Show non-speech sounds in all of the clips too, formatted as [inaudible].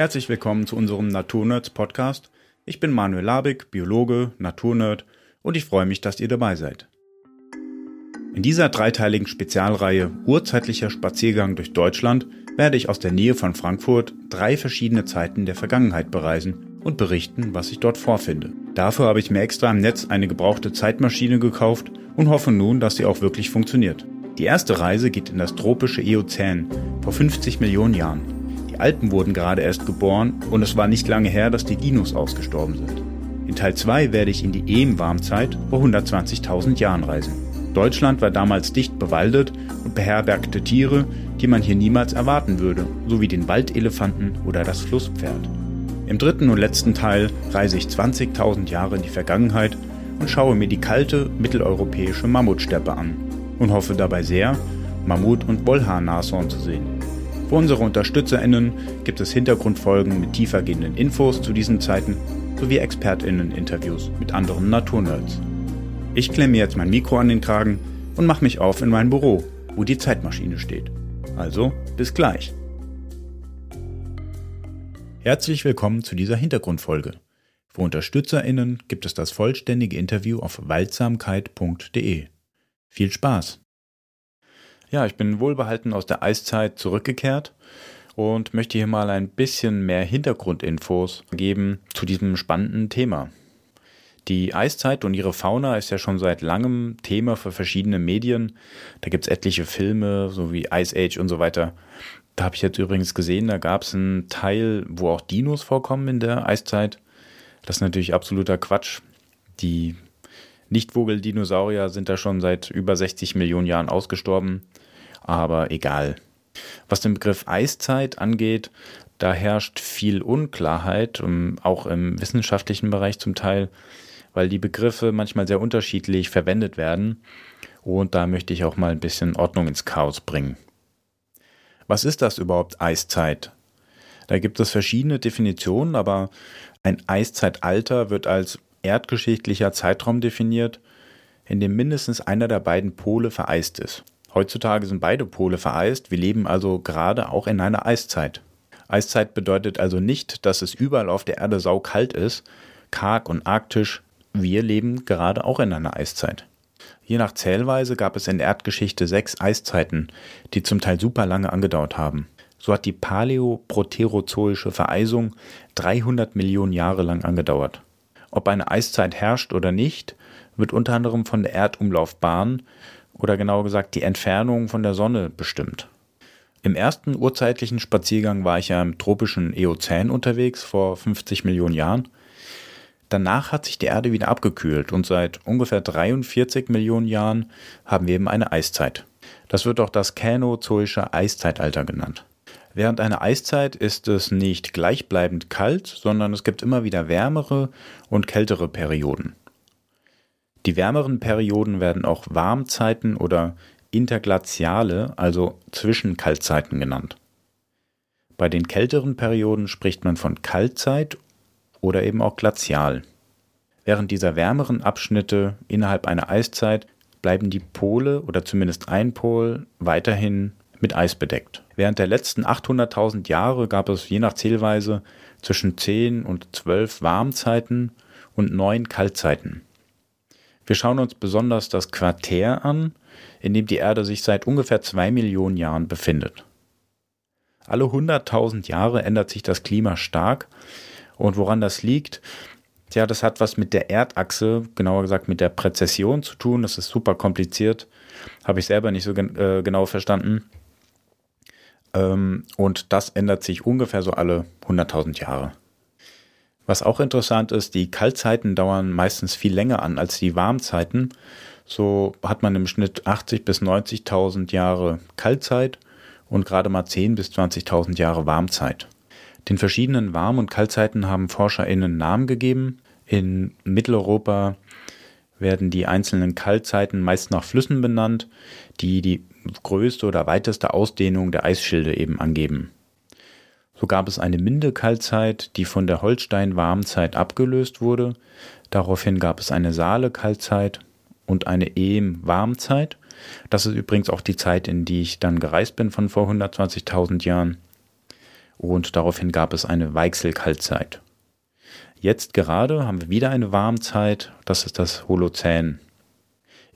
Herzlich willkommen zu unserem Naturnerds Podcast. Ich bin Manuel Labig, Biologe, Naturnerd und ich freue mich, dass ihr dabei seid. In dieser dreiteiligen Spezialreihe Urzeitlicher Spaziergang durch Deutschland werde ich aus der Nähe von Frankfurt drei verschiedene Zeiten der Vergangenheit bereisen und berichten, was ich dort vorfinde. Dafür habe ich mir extra im Netz eine gebrauchte Zeitmaschine gekauft und hoffe nun, dass sie auch wirklich funktioniert. Die erste Reise geht in das tropische Eozän vor 50 Millionen Jahren. Die Alpen wurden gerade erst geboren und es war nicht lange her, dass die Dinos ausgestorben sind. In Teil 2 werde ich in die Eem-Warmzeit vor 120.000 Jahren reisen. Deutschland war damals dicht bewaldet und beherbergte Tiere, die man hier niemals erwarten würde, sowie den Waldelefanten oder das Flusspferd. Im dritten und letzten Teil reise ich 20.000 Jahre in die Vergangenheit und schaue mir die kalte mitteleuropäische Mammutsteppe an und hoffe dabei sehr, Mammut- und Wollhaar-Nashorn zu sehen. Für unsere UnterstützerInnen gibt es Hintergrundfolgen mit tiefergehenden Infos zu diesen Zeiten sowie ExpertInnen-Interviews mit anderen Naturnerds. Ich klemme jetzt mein Mikro an den Kragen und mache mich auf in mein Büro, wo die Zeitmaschine steht. Also, bis gleich. Herzlich willkommen zu dieser Hintergrundfolge. Für UnterstützerInnen gibt es das vollständige Interview auf waldsamkeit.de. Viel Spaß! Ja, ich bin wohlbehalten aus der Eiszeit zurückgekehrt und möchte hier mal ein bisschen mehr Hintergrundinfos geben zu diesem spannenden Thema. Die Eiszeit und ihre Fauna ist ja schon seit langem Thema für verschiedene Medien. Da gibt es etliche Filme, so wie Ice Age und so weiter. Da habe ich jetzt übrigens gesehen, da gab es einen Teil, wo auch Dinos vorkommen in der Eiszeit. Das ist natürlich absoluter Quatsch. Die Nichtvogeldinosaurier sind da schon seit über 60 Millionen Jahren ausgestorben. Aber egal. Was den Begriff Eiszeit angeht, da herrscht viel Unklarheit, auch im wissenschaftlichen Bereich zum Teil weil die Begriffe manchmal sehr unterschiedlich verwendet werden. Und da möchte ich auch mal ein bisschen Ordnung ins Chaos bringen. Was ist das überhaupt Eiszeit? Da gibt es verschiedene Definitionen, aber ein Eiszeitalter wird als erdgeschichtlicher Zeitraum definiert, in dem mindestens einer der beiden Pole vereist ist. Heutzutage sind beide Pole vereist, wir leben also gerade auch in einer Eiszeit. Eiszeit bedeutet also nicht, dass es überall auf der Erde saukalt ist, karg und arktisch, wir leben gerade auch in einer Eiszeit. Je nach Zählweise gab es in der Erdgeschichte sechs Eiszeiten, die zum Teil super lange angedauert haben. So hat die paläoproterozoische Vereisung 300 Millionen Jahre lang angedauert. Ob eine Eiszeit herrscht oder nicht, wird unter anderem von der Erdumlaufbahn oder genauer gesagt die Entfernung von der Sonne bestimmt. Im ersten urzeitlichen Spaziergang war ich ja im tropischen Eozän unterwegs vor 50 Millionen Jahren Danach hat sich die Erde wieder abgekühlt und seit ungefähr 43 Millionen Jahren haben wir eben eine Eiszeit. Das wird auch das Känozoische Eiszeitalter genannt. Während einer Eiszeit ist es nicht gleichbleibend kalt, sondern es gibt immer wieder wärmere und kältere Perioden. Die wärmeren Perioden werden auch Warmzeiten oder Interglaziale, also Zwischenkaltzeiten genannt. Bei den kälteren Perioden spricht man von Kaltzeit oder eben auch glazial. Während dieser wärmeren Abschnitte innerhalb einer Eiszeit bleiben die Pole oder zumindest ein Pol weiterhin mit Eis bedeckt. Während der letzten 800.000 Jahre gab es je nach Zählweise zwischen 10 und 12 Warmzeiten und 9 Kaltzeiten. Wir schauen uns besonders das Quartär an, in dem die Erde sich seit ungefähr 2 Millionen Jahren befindet. Alle 100.000 Jahre ändert sich das Klima stark und woran das liegt, ja, das hat was mit der Erdachse, genauer gesagt mit der Präzession zu tun. Das ist super kompliziert. Habe ich selber nicht so gen äh, genau verstanden. Ähm, und das ändert sich ungefähr so alle 100.000 Jahre. Was auch interessant ist, die Kaltzeiten dauern meistens viel länger an als die Warmzeiten. So hat man im Schnitt 80.000 bis 90.000 Jahre Kaltzeit und gerade mal 10.000 bis 20.000 Jahre Warmzeit. Den verschiedenen Warm- und Kaltzeiten haben ForscherInnen Namen gegeben. In Mitteleuropa werden die einzelnen Kaltzeiten meist nach Flüssen benannt, die die größte oder weiteste Ausdehnung der Eisschilde eben angeben. So gab es eine Minde-Kaltzeit, die von der Holstein-Warmzeit abgelöst wurde. Daraufhin gab es eine Saale-Kaltzeit und eine Ehm-Warmzeit. Das ist übrigens auch die Zeit, in die ich dann gereist bin von vor 120.000 Jahren. und daraufhin gab es eine Weichselkaltzeit. Jetzt gerade haben wir wieder eine Warmzeit, das ist das Holozän.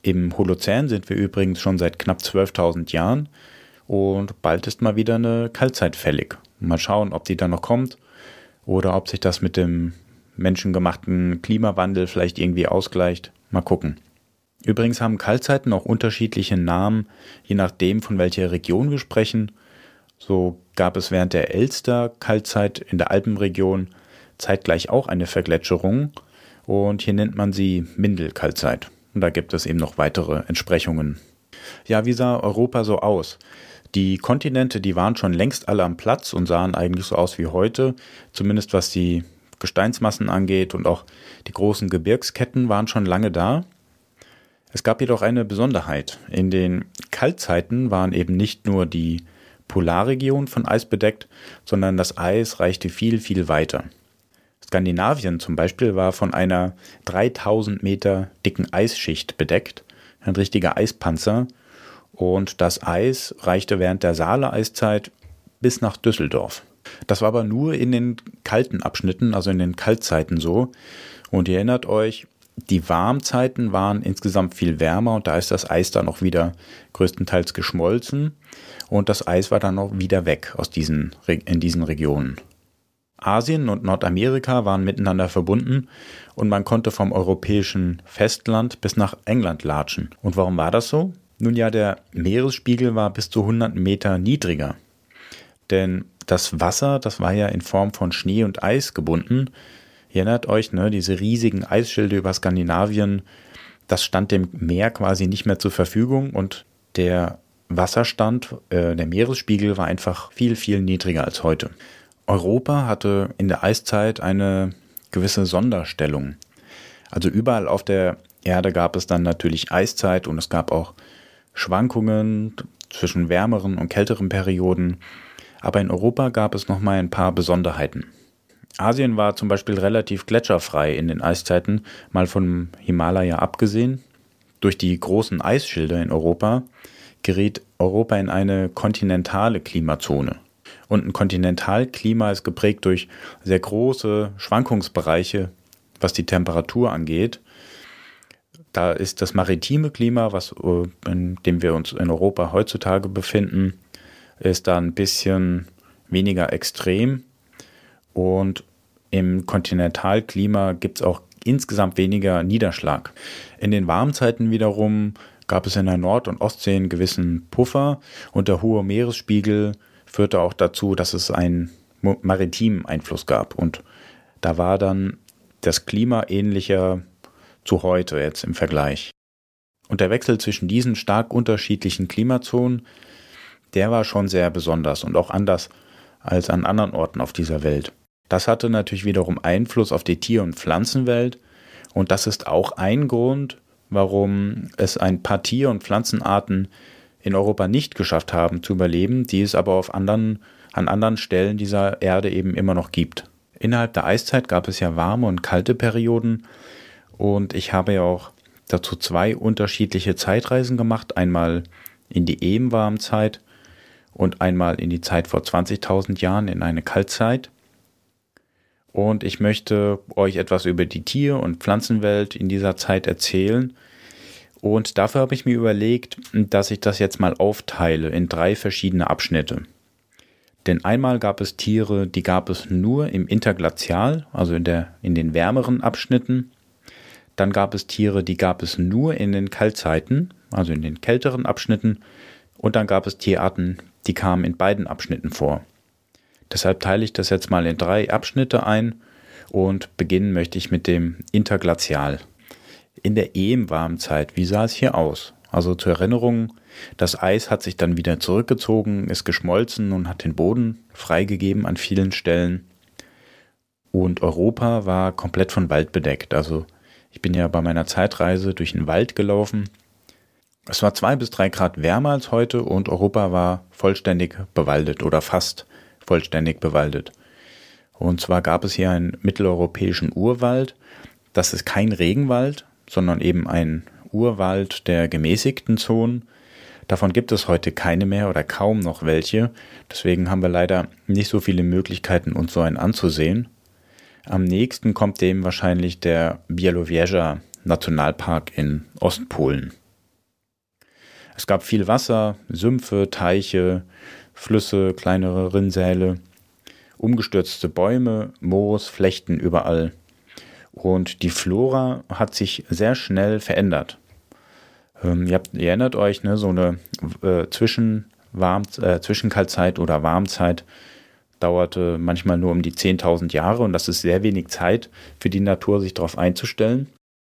Im Holozän sind wir übrigens schon seit knapp 12.000 Jahren und bald ist mal wieder eine Kaltzeit fällig. Mal schauen, ob die dann noch kommt oder ob sich das mit dem menschengemachten Klimawandel vielleicht irgendwie ausgleicht. Mal gucken. Übrigens haben Kaltzeiten auch unterschiedliche Namen, je nachdem, von welcher Region wir sprechen. So gab es während der Elster-Kaltzeit in der Alpenregion zeitgleich auch eine Vergletscherung und hier nennt man sie Mindel-Kaltzeit. Und da gibt es eben noch weitere Entsprechungen. Ja, wie sah Europa so aus? Die Kontinente, die waren schon längst alle am Platz und sahen eigentlich so aus wie heute, zumindest was die Gesteinsmassen angeht und auch die großen Gebirgsketten waren schon lange da. Es gab jedoch eine Besonderheit. In den Kaltzeiten waren eben nicht nur die Polarregion von Eis bedeckt, sondern das Eis reichte viel, viel weiter. Skandinavien zum Beispiel war von einer 3000 Meter dicken Eisschicht bedeckt, ein richtiger Eispanzer, und das Eis reichte während der Saale-Eiszeit bis nach Düsseldorf. Das war aber nur in den kalten Abschnitten, also in den Kaltzeiten so. Und ihr erinnert euch, die Warmzeiten waren insgesamt viel wärmer und da ist das Eis dann auch wieder größtenteils geschmolzen und das Eis war dann auch wieder weg aus diesen, in diesen Regionen. Asien und Nordamerika waren miteinander verbunden und man konnte vom europäischen Festland bis nach England latschen. Und warum war das so? Nun ja, der Meeresspiegel war bis zu 100 Meter niedriger. Denn das Wasser, das war ja in Form von Schnee und Eis gebunden. Ihr erinnert euch, ne, diese riesigen Eisschilde über Skandinavien, das stand dem Meer quasi nicht mehr zur Verfügung und der Wasserstand, äh, der Meeresspiegel war einfach viel, viel niedriger als heute. Europa hatte in der Eiszeit eine gewisse Sonderstellung. Also überall auf der Erde gab es dann natürlich Eiszeit und es gab auch Schwankungen zwischen wärmeren und kälteren Perioden. Aber in Europa gab es nochmal ein paar Besonderheiten. Asien war zum Beispiel relativ gletscherfrei in den Eiszeiten, mal vom Himalaya abgesehen. Durch die großen Eisschilder in Europa geriet Europa in eine kontinentale Klimazone. Und ein Kontinentalklima ist geprägt durch sehr große Schwankungsbereiche, was die Temperatur angeht. Da ist das maritime Klima, was, äh, in dem wir uns in Europa heutzutage befinden, ist da ein bisschen weniger extrem. Und im Kontinentalklima gibt es auch insgesamt weniger Niederschlag. In den Warmzeiten wiederum gab es in der Nord- und Ostsee einen gewissen Puffer und der hohe Meeresspiegel führte auch dazu, dass es einen maritimen Einfluss gab. Und da war dann das Klima ähnlicher zu heute jetzt im Vergleich. Und der Wechsel zwischen diesen stark unterschiedlichen Klimazonen, der war schon sehr besonders und auch anders als an anderen Orten auf dieser Welt. Das hatte natürlich wiederum Einfluss auf die Tier- und Pflanzenwelt und das ist auch ein Grund, warum es ein paar Tier- und Pflanzenarten in Europa nicht geschafft haben zu überleben, die es aber auf anderen, an anderen Stellen dieser Erde eben immer noch gibt. Innerhalb der Eiszeit gab es ja warme und kalte Perioden und ich habe ja auch dazu zwei unterschiedliche Zeitreisen gemacht. Einmal in die Ebenwarmzeit und einmal in die Zeit vor 20.000 Jahren in eine Kaltzeit. Und ich möchte euch etwas über die Tier- und Pflanzenwelt in dieser Zeit erzählen. Und dafür habe ich mir überlegt, dass ich das jetzt mal aufteile in drei verschiedene Abschnitte. Denn einmal gab es Tiere, die gab es nur im Interglazial, also in, der, in den wärmeren Abschnitten. Dann gab es Tiere, die gab es nur in den Kaltzeiten, also in den kälteren Abschnitten. Und dann gab es Tierarten, die kamen in beiden Abschnitten vor. Deshalb teile ich das jetzt mal in drei Abschnitte ein und beginnen möchte ich mit dem Interglazial. In der Ehm-Warmzeit, wie sah es hier aus? Also zur Erinnerung, das Eis hat sich dann wieder zurückgezogen, ist geschmolzen und hat den Boden freigegeben an vielen Stellen. Und Europa war komplett von Wald bedeckt. Also ich bin ja bei meiner Zeitreise durch den Wald gelaufen. Es war zwei bis drei Grad wärmer als heute und Europa war vollständig bewaldet oder fast vollständig bewaldet. Und zwar gab es hier einen mitteleuropäischen Urwald. Das ist kein Regenwald, sondern eben ein Urwald der gemäßigten Zonen. Davon gibt es heute keine mehr oder kaum noch welche. Deswegen haben wir leider nicht so viele Möglichkeiten, uns so einen anzusehen. Am nächsten kommt dem wahrscheinlich der Białowieża Nationalpark in Ostpolen. Es gab viel Wasser, Sümpfe, Teiche, Flüsse, kleinere Rinnsäle, umgestürzte Bäume, Moos, Flechten überall. Und die Flora hat sich sehr schnell verändert. Ähm, ihr, habt, ihr, erinnert euch, ne, so eine äh, Zwischen äh, Zwischenkaltzeit oder Warmzeit dauerte manchmal nur um die 10.000 Jahre und das ist sehr wenig Zeit für die Natur, sich darauf einzustellen.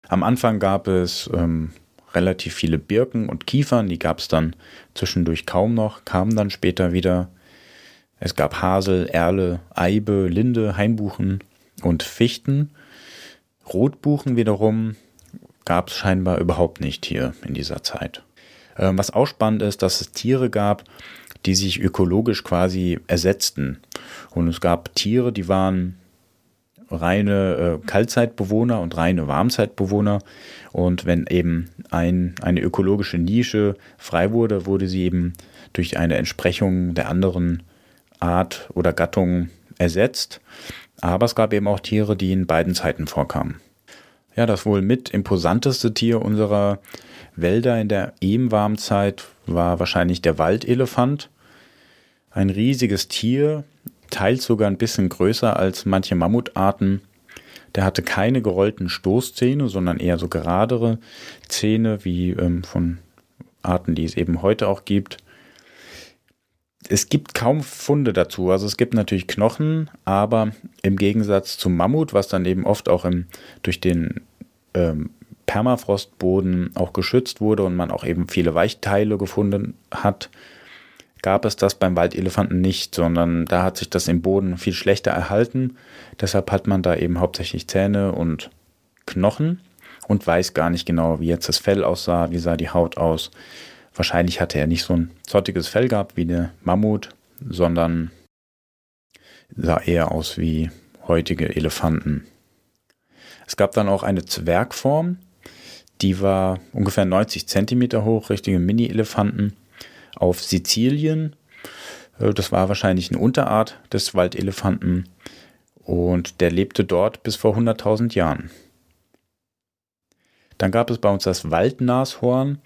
Am Anfang gab es ähm, relativ viele Birken und Kiefern, die gab es dann zwischendurch kaum noch, kamen dann später wieder. Es gab Hasel, Erle, Eibe, Linde, Hainbuchen und Fichten. Rotbuchen wiederum gab es scheinbar überhaupt nicht hier in dieser Zeit. Ähm, was auch spannend ist, dass es Tiere gab, die sich ökologisch quasi ersetzten. Und es gab Tiere, die waren reine äh, Kaltzeitbewohner und reine Warmzeitbewohner. Und wenn eben ein, eine ökologische Nische frei wurde, wurde sie eben durch eine Entsprechung der anderen Art oder Gattung ersetzt. Aber es gab eben auch Tiere, die in beiden Zeiten vorkamen. Ja, das wohl mit imposanteste Tier unserer Wälder in der Ebenwarmzeit war wahrscheinlich der Waldelefant. Ein riesiges Tier, teils sogar ein bisschen größer als manche Mammutarten. Der hatte keine gerollten Stoßzähne, sondern eher so geradere Zähne wie ähm, von Arten, die es eben heute auch gibt. Es gibt kaum Funde dazu. Also es gibt natürlich Knochen, aber im Gegensatz zum Mammut, was dann eben oft auch im, durch den ähm, Permafrostboden auch geschützt wurde und man auch eben viele Weichteile gefunden hat, gab es das beim Waldelefanten nicht, sondern da hat sich das im Boden viel schlechter erhalten. Deshalb hat man da eben hauptsächlich Zähne und Knochen und weiß gar nicht genau, wie jetzt das Fell aussah, wie sah die Haut aus. Wahrscheinlich hatte er nicht so ein zottiges Fell gehabt wie der Mammut, sondern sah eher aus wie heutige Elefanten. Es gab dann auch eine Zwergform, die war ungefähr 90 Zentimeter hoch, richtige Mini-Elefanten auf Sizilien. Äh, das war wahrscheinlich eine Unterart des Waldelefanten und der lebte dort bis vor 100.000 Jahren. Dann gab es bei uns das Waldnashorn.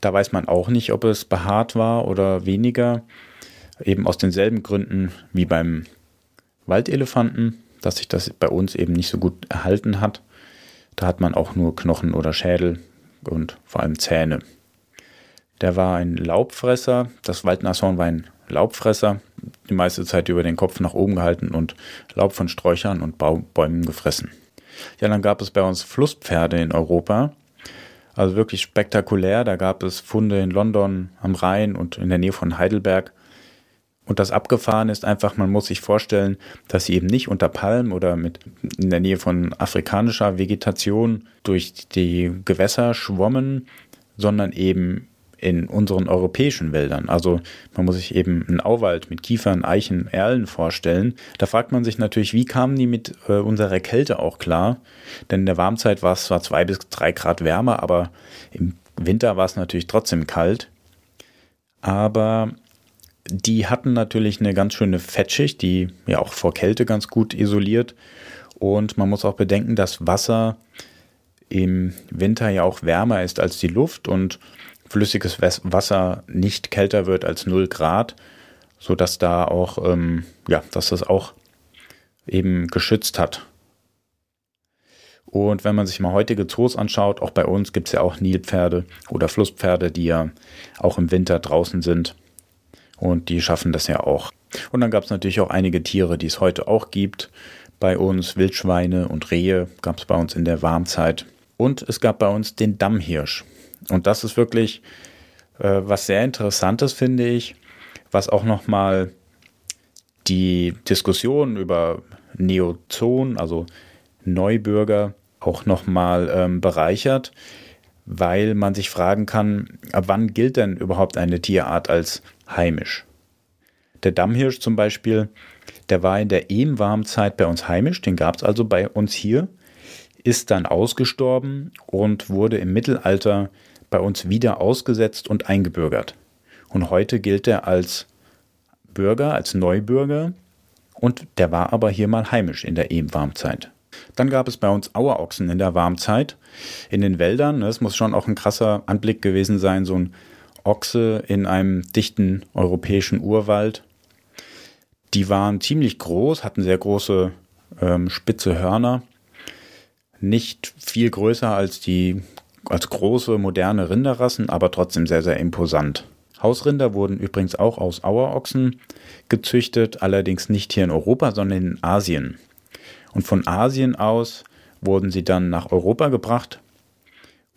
Da weiß man auch nicht, ob es behaart war oder weniger. Eben aus denselben Gründen wie beim Waldelefanten, dass sich das bei uns eben nicht so gut erhalten hat. Da hat man auch nur Knochen oder Schädel und vor allem Zähne. Der war ein Laubfresser. Das Waldnashorn war ein Laubfresser, die meiste Zeit über den Kopf nach oben gehalten und Laub von Sträuchern und Bäumen gefressen. Ja, dann gab es bei uns Flusspferde in Europa. Also wirklich spektakulär. Da gab es Funde in London, am Rhein und in der Nähe von Heidelberg. Und das Abgefahren ist einfach, man muss sich vorstellen, dass sie eben nicht unter Palmen oder mit in der Nähe von afrikanischer Vegetation durch die Gewässer schwommen, sondern eben in unseren europäischen Wäldern. Also man muss sich eben einen Auwald mit Kiefern, Eichen, Erlen vorstellen. Da fragt man sich natürlich, wie kamen die mit äh, unserer Kälte auch klar? Denn in der Warmzeit war es zwar zwei bis drei Grad wärmer, aber im Winter war es natürlich trotzdem kalt. Aber die hatten natürlich eine ganz schöne Fettschicht, die ja auch vor Kälte ganz gut isoliert. Und man muss auch bedenken, dass Wasser im Winter ja auch wärmer ist als die Luft und flüssiges Wasser nicht kälter wird als 0 Grad, sodass da auch, ähm, ja, dass das auch eben geschützt hat. Und wenn man sich mal heutige Zoos anschaut, auch bei uns gibt es ja auch Nilpferde oder Flusspferde, die ja auch im Winter draußen sind. Und die schaffen das ja auch. Und dann gab es natürlich auch einige Tiere, die es heute auch gibt. Bei uns Wildschweine und Rehe gab es bei uns in der Warmzeit. Und es gab bei uns den Dammhirsch. Und das ist wirklich äh, was sehr Interessantes, finde ich, was auch nochmal die Diskussion über Neozon, also Neubürger, auch nochmal ähm, bereichert, weil man sich fragen kann, ab wann gilt denn überhaupt eine Tierart als heimisch? Der Dammhirsch zum Beispiel, der war in der Ehm-Warmzeit bei uns heimisch, den gab es also bei uns hier, ist dann ausgestorben und wurde im Mittelalter bei uns wieder ausgesetzt und eingebürgert. Und heute gilt er als Bürger, als Neubürger und der war aber hier mal heimisch in der Ebenwarmzeit. Dann gab es bei uns Auerochsen in der Warmzeit in den Wäldern. Es muss schon auch ein krasser Anblick gewesen sein, so ein Ochse in einem dichten europäischen Urwald. Die waren ziemlich groß, hatten sehr große ähm, spitze Hörner, nicht viel größer als die als große moderne Rinderrassen, aber trotzdem sehr sehr imposant. Hausrinder wurden übrigens auch aus Auerochsen gezüchtet, allerdings nicht hier in Europa, sondern in Asien. Und von Asien aus wurden sie dann nach Europa gebracht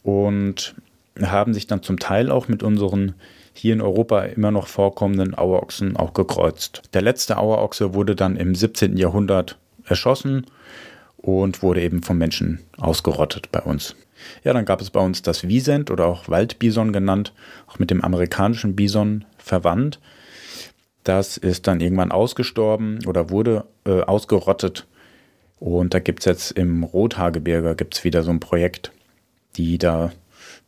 und haben sich dann zum Teil auch mit unseren hier in Europa immer noch vorkommenden Auerochsen auch gekreuzt. Der letzte Auerochse wurde dann im 17. Jahrhundert erschossen und wurde eben vom Menschen ausgerottet bei uns. Ja, dann gab es bei uns das Wiesent oder auch Waldbison genannt, auch mit dem amerikanischen Bison verwandt. Das ist dann irgendwann ausgestorben oder wurde äh, ausgerottet. Und da gibt es jetzt im Rothaargebirge gibt's wieder so ein Projekt, die da,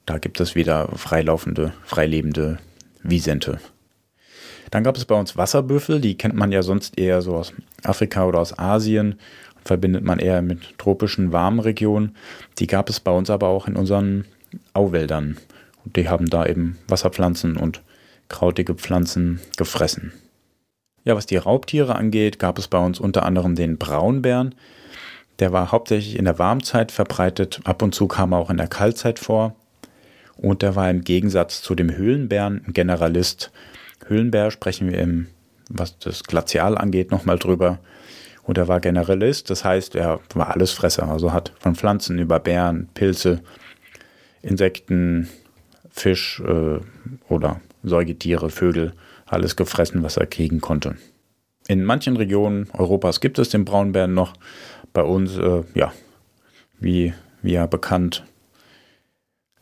da gibt es wieder freilaufende, freilebende Wiesente. Dann gab es bei uns Wasserbüffel, die kennt man ja sonst eher so aus Afrika oder aus Asien, verbindet man eher mit tropischen, warmen Regionen. Die gab es bei uns aber auch in unseren Auwäldern. Und die haben da eben Wasserpflanzen und krautige Pflanzen gefressen. Ja, was die Raubtiere angeht, gab es bei uns unter anderem den Braunbären. Der war hauptsächlich in der Warmzeit verbreitet, ab und zu kam er auch in der Kaltzeit vor. Und der war im Gegensatz zu dem Höhlenbären ein Generalist. Höhlenbär sprechen wir im, was das Glazial angeht, nochmal drüber. Und er war Generalist, das heißt, er war Allesfresser, also hat von Pflanzen über Bären, Pilze, Insekten, Fisch äh, oder Säugetiere, Vögel, alles gefressen, was er kriegen konnte. In manchen Regionen Europas gibt es den Braunbären noch. Bei uns, äh, ja, wie, wie ja bekannt,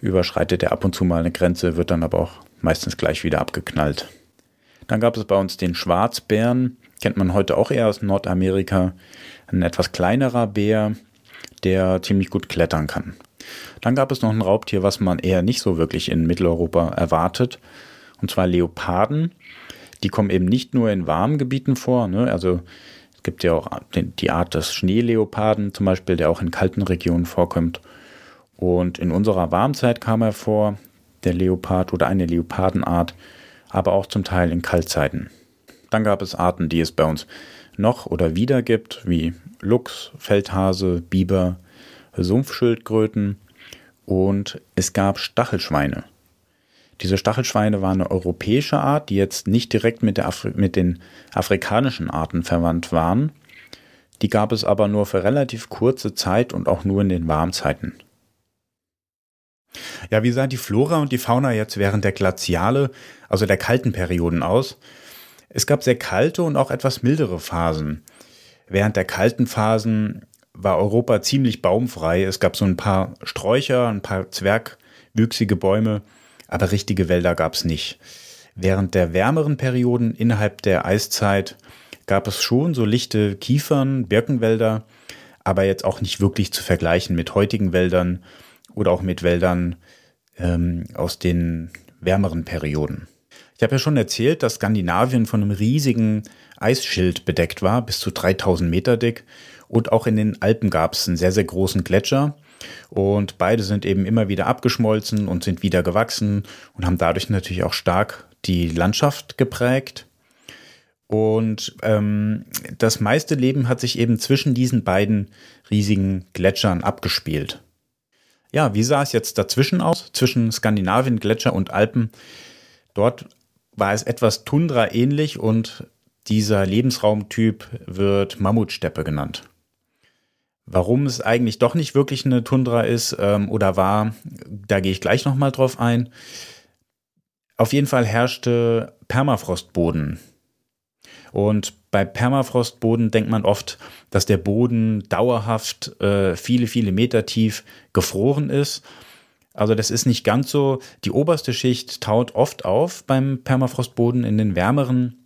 überschreitet er ab und zu mal eine Grenze, wird dann aber auch meistens gleich wieder abgeknallt. Dann gab es bei uns den Schwarzbären, kennt man heute auch eher aus Nordamerika. Ein etwas kleinerer Bär, der ziemlich gut klettern kann. Dann gab es noch ein Raubtier, was man eher nicht so wirklich in Mitteleuropa erwartet, und zwar Leoparden. Die kommen eben nicht nur in warmen Gebieten vor, ne? also es gibt ja auch die Art des Schneeleoparden zum Beispiel, der auch in kalten Regionen vorkommt. Und in unserer Warmzeit kam er vor, der Leopard oder eine Leopardenart, aber auch zum Teil in Kaltzeiten. Dann gab es Arten, die es bei uns noch oder wieder gibt, wie Luchs, Feldhase, Biber, Sumpfschildkröten und es gab Stachelschweine. Diese Stachelschweine waren eine europäische Art, die jetzt nicht direkt mit, mit den afrikanischen Arten verwandt waren. Die gab es aber nur für relativ kurze Zeit und auch nur in den Warmzeiten. Ja, wie sah die Flora und die Fauna jetzt während der Glaziale, also der kalten Perioden aus? Es gab sehr kalte und auch etwas mildere Phasen. Während der kalten Phasen war Europa ziemlich baumfrei. Es gab so ein paar Sträucher, ein paar zwergwüchsige Bäume, aber richtige Wälder gab es nicht. Während der wärmeren Perioden innerhalb der Eiszeit gab es schon so lichte Kiefern, Birkenwälder, aber jetzt auch nicht wirklich zu vergleichen mit heutigen Wäldern oder auch mit Wäldern ähm, aus den wärmeren Perioden. Ich habe ja schon erzählt, dass Skandinavien von einem riesigen Eisschild bedeckt war, bis zu 3000 Meter dick. Und auch in den Alpen gab es einen sehr, sehr großen Gletscher. Und beide sind eben immer wieder abgeschmolzen und sind wieder gewachsen und haben dadurch natürlich auch stark die Landschaft geprägt. Und ähm, das meiste Leben hat sich eben zwischen diesen beiden riesigen Gletschern abgespielt. Ja, wie sah es jetzt dazwischen aus, zwischen Skandinavien, Gletscher und Alpen? Dort war es etwas Tundra ähnlich und dieser Lebensraumtyp wird Mammutsteppe genannt. Warum es eigentlich doch nicht wirklich eine Tundra ist ähm, oder war, da gehe ich gleich nochmal drauf ein. Auf jeden Fall herrschte Permafrostboden. Und bei Permafrostboden denkt man oft, dass der Boden dauerhaft äh, viele, viele Meter tief gefroren ist also das ist nicht ganz so. Die oberste Schicht taut oft auf beim Permafrostboden in den wärmeren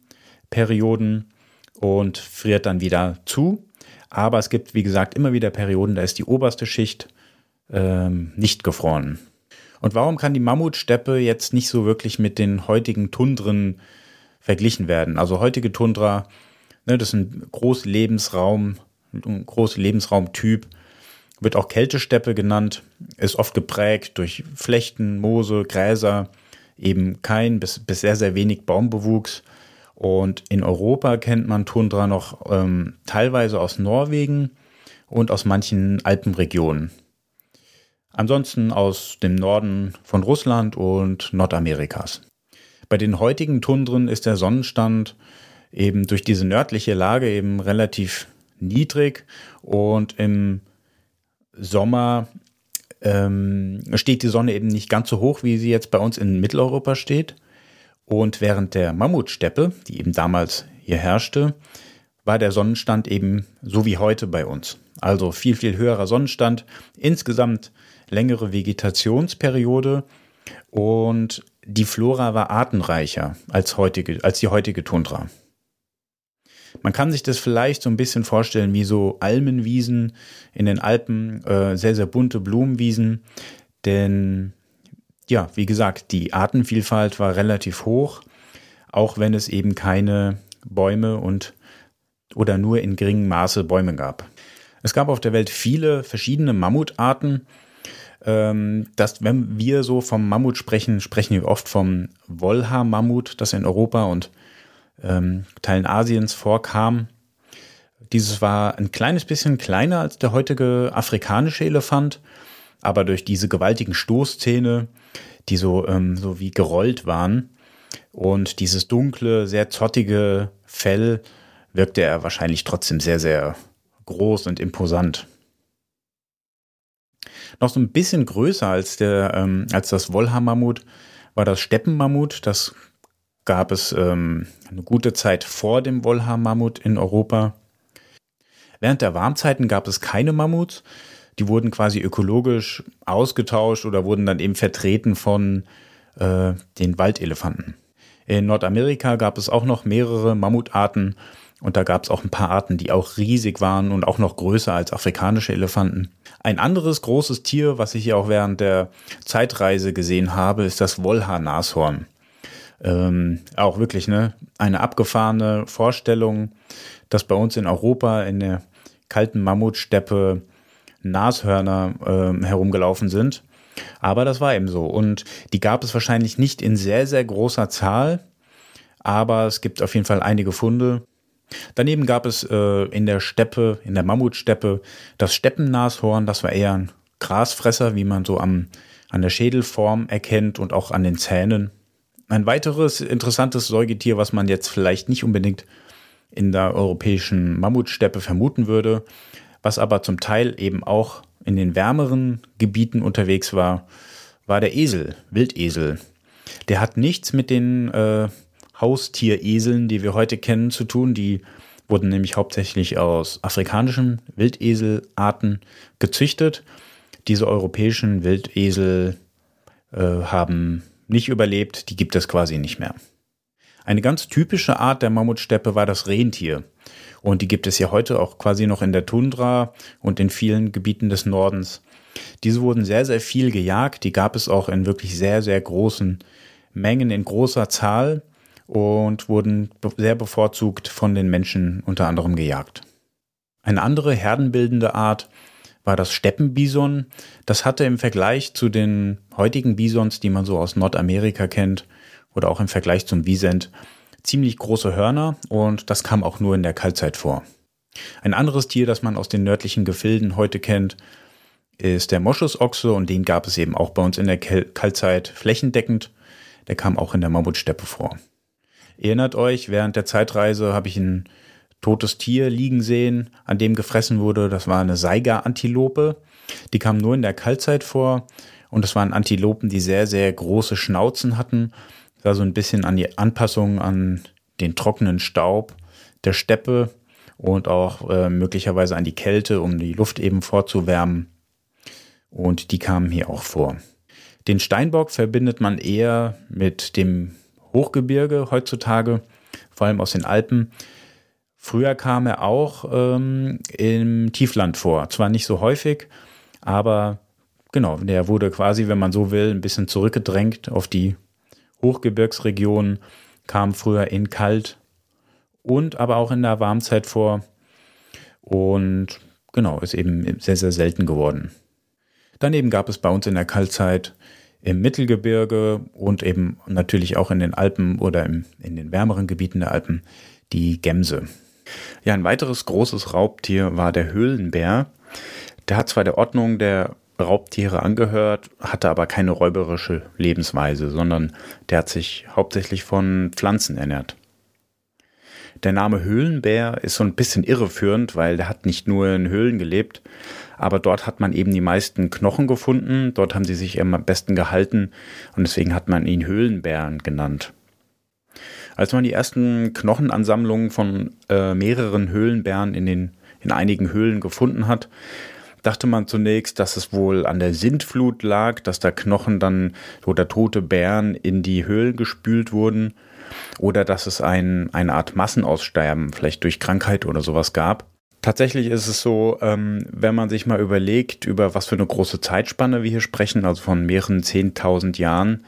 Perioden und friert dann wieder zu. Aber es gibt, wie gesagt, immer wieder Perioden, da ist die oberste Schicht ähm, nicht gefroren. Und warum kann die Mammutsteppe jetzt nicht so wirklich mit den heutigen Tundren verglichen werden? Also heutige Tundra, ne, das ist ein großer Lebensraum, ein großer Lebensraumtyp, wird auch Kältesteppe genannt, ist oft geprägt durch Flechten, Moose, Gräser, eben kein bis, bis sehr, sehr wenig Baumbewuchs. Und in Europa kennt man Tundra noch ähm, teilweise aus Norwegen und aus manchen Alpenregionen. Ansonsten aus dem Norden von Russland und Nordamerikas. Bei den heutigen Tundren ist der Sonnenstand eben durch diese nördliche Lage eben relativ niedrig und im Sommer ähm, steht die Sonne eben nicht ganz so hoch, wie sie jetzt bei uns in Mitteleuropa steht. Und während der Mammutsteppe, die eben damals hier herrschte, war der Sonnenstand eben so wie heute bei uns. Also viel, viel höherer Sonnenstand, insgesamt längere Vegetationsperiode und die Flora war artenreicher als, heutige, als die heutige Tundra. Man kann sich das vielleicht so ein bisschen vorstellen wie so Almenwiesen in den Alpen, äh, sehr, sehr bunte Blumenwiesen. Denn ja, wie gesagt, die Artenvielfalt war relativ hoch, auch wenn es eben keine Bäume und oder nur in geringem Maße Bäume gab. Es gab auf der Welt viele verschiedene Mammutarten. Ähm, dass, wenn wir so vom Mammut sprechen, sprechen wir oft vom Wolha-Mammut, das in Europa und ähm, Teilen Asiens vorkam. Dieses war ein kleines bisschen kleiner als der heutige afrikanische Elefant, aber durch diese gewaltigen Stoßzähne, die so, ähm, so wie gerollt waren und dieses dunkle, sehr zottige Fell, wirkte er wahrscheinlich trotzdem sehr, sehr groß und imposant. Noch so ein bisschen größer als, der, ähm, als das Wollhaar-Mammut war das Steppenmammut. Das gab es ähm, eine gute Zeit vor dem Wollhaar-Mammut in Europa. Während der Warmzeiten gab es keine Mammuts. Die wurden quasi ökologisch ausgetauscht oder wurden dann eben vertreten von äh, den Waldelefanten. In Nordamerika gab es auch noch mehrere Mammutarten und da gab es auch ein paar Arten, die auch riesig waren und auch noch größer als afrikanische Elefanten. Ein anderes großes Tier, was ich hier auch während der Zeitreise gesehen habe, ist das Wollhaar-Nashorn ähm, auch wirklich ne, eine abgefahrene Vorstellung, dass bei uns in Europa in der kalten Mammutsteppe Nashörner äh, herumgelaufen sind. Aber das war eben so. Und die gab es wahrscheinlich nicht in sehr, sehr großer Zahl. Aber es gibt auf jeden Fall einige Funde. Daneben gab es äh, in der Steppe, in der Mammutsteppe, das Steppennashorn. Das war eher ein Grasfresser, wie man so am, an der Schädelform erkennt und auch an den Zähnen. Ein weiteres interessantes Säugetier, was man jetzt vielleicht nicht unbedingt in der europäischen Mammutsteppe vermuten würde, was aber zum Teil eben auch in den wärmeren Gebieten unterwegs war, war der Esel, Wildesel. Der hat nichts mit den äh, Haustiereseln, die wir heute kennen, zu tun. Die wurden nämlich hauptsächlich aus afrikanischen Wildeselarten gezüchtet. Diese europäischen Wildesel äh, haben nicht überlebt, die gibt es quasi nicht mehr. Eine ganz typische Art der Mammutsteppe war das Rentier. Und die gibt es ja heute auch quasi noch in der Tundra und in vielen Gebieten des Nordens. Diese wurden sehr, sehr viel gejagt. Die gab es auch in wirklich sehr, sehr großen Mengen, in großer Zahl und wurden sehr bevorzugt von den Menschen unter anderem gejagt. Eine andere herdenbildende Art war das Steppenbison. Das hatte im Vergleich zu den heutigen Bisons, die man so aus Nordamerika kennt, oder auch im Vergleich zum Wiesent, ziemlich große Hörner und das kam auch nur in der Kaltzeit vor. Ein anderes Tier, das man aus den nördlichen Gefilden heute kennt, ist der Moschusochse und den gab es eben auch bei uns in der Kaltzeit flächendeckend. Der kam auch in der Mammutsteppe vor. Erinnert euch, während der Zeitreise habe ich einen totes Tier liegen sehen, an dem gefressen wurde. Das war eine Saiga-Antilope. Die kam nur in der Kaltzeit vor. Und das waren Antilopen, die sehr, sehr große Schnauzen hatten. Das war so ein bisschen an die Anpassung an den trockenen Staub der Steppe und auch äh, möglicherweise an die Kälte, um die Luft eben vorzuwärmen. Und die kamen hier auch vor. Den Steinbock verbindet man eher mit dem Hochgebirge heutzutage, vor allem aus den Alpen. Früher kam er auch ähm, im Tiefland vor. Zwar nicht so häufig, aber genau, der wurde quasi, wenn man so will, ein bisschen zurückgedrängt auf die Hochgebirgsregionen, kam früher in kalt und aber auch in der Warmzeit vor und genau, ist eben sehr, sehr selten geworden. Daneben gab es bei uns in der Kaltzeit im Mittelgebirge und eben natürlich auch in den Alpen oder im, in den wärmeren Gebieten der Alpen die Gemse. Ja, ein weiteres großes Raubtier war der Höhlenbär. Der hat zwar der Ordnung der Raubtiere angehört, hatte aber keine räuberische Lebensweise, sondern der hat sich hauptsächlich von Pflanzen ernährt. Der Name Höhlenbär ist so ein bisschen irreführend, weil der hat nicht nur in Höhlen gelebt, aber dort hat man eben die meisten Knochen gefunden, dort haben sie sich am besten gehalten und deswegen hat man ihn Höhlenbären genannt. Als man die ersten Knochenansammlungen von äh, mehreren Höhlenbären in, den, in einigen Höhlen gefunden hat, dachte man zunächst, dass es wohl an der Sintflut lag, dass da Knochen dann oder tote Bären in die Höhlen gespült wurden oder dass es ein, eine Art Massenaussterben, vielleicht durch Krankheit oder sowas gab. Tatsächlich ist es so, ähm, wenn man sich mal überlegt, über was für eine große Zeitspanne wir hier sprechen, also von mehreren zehntausend Jahren,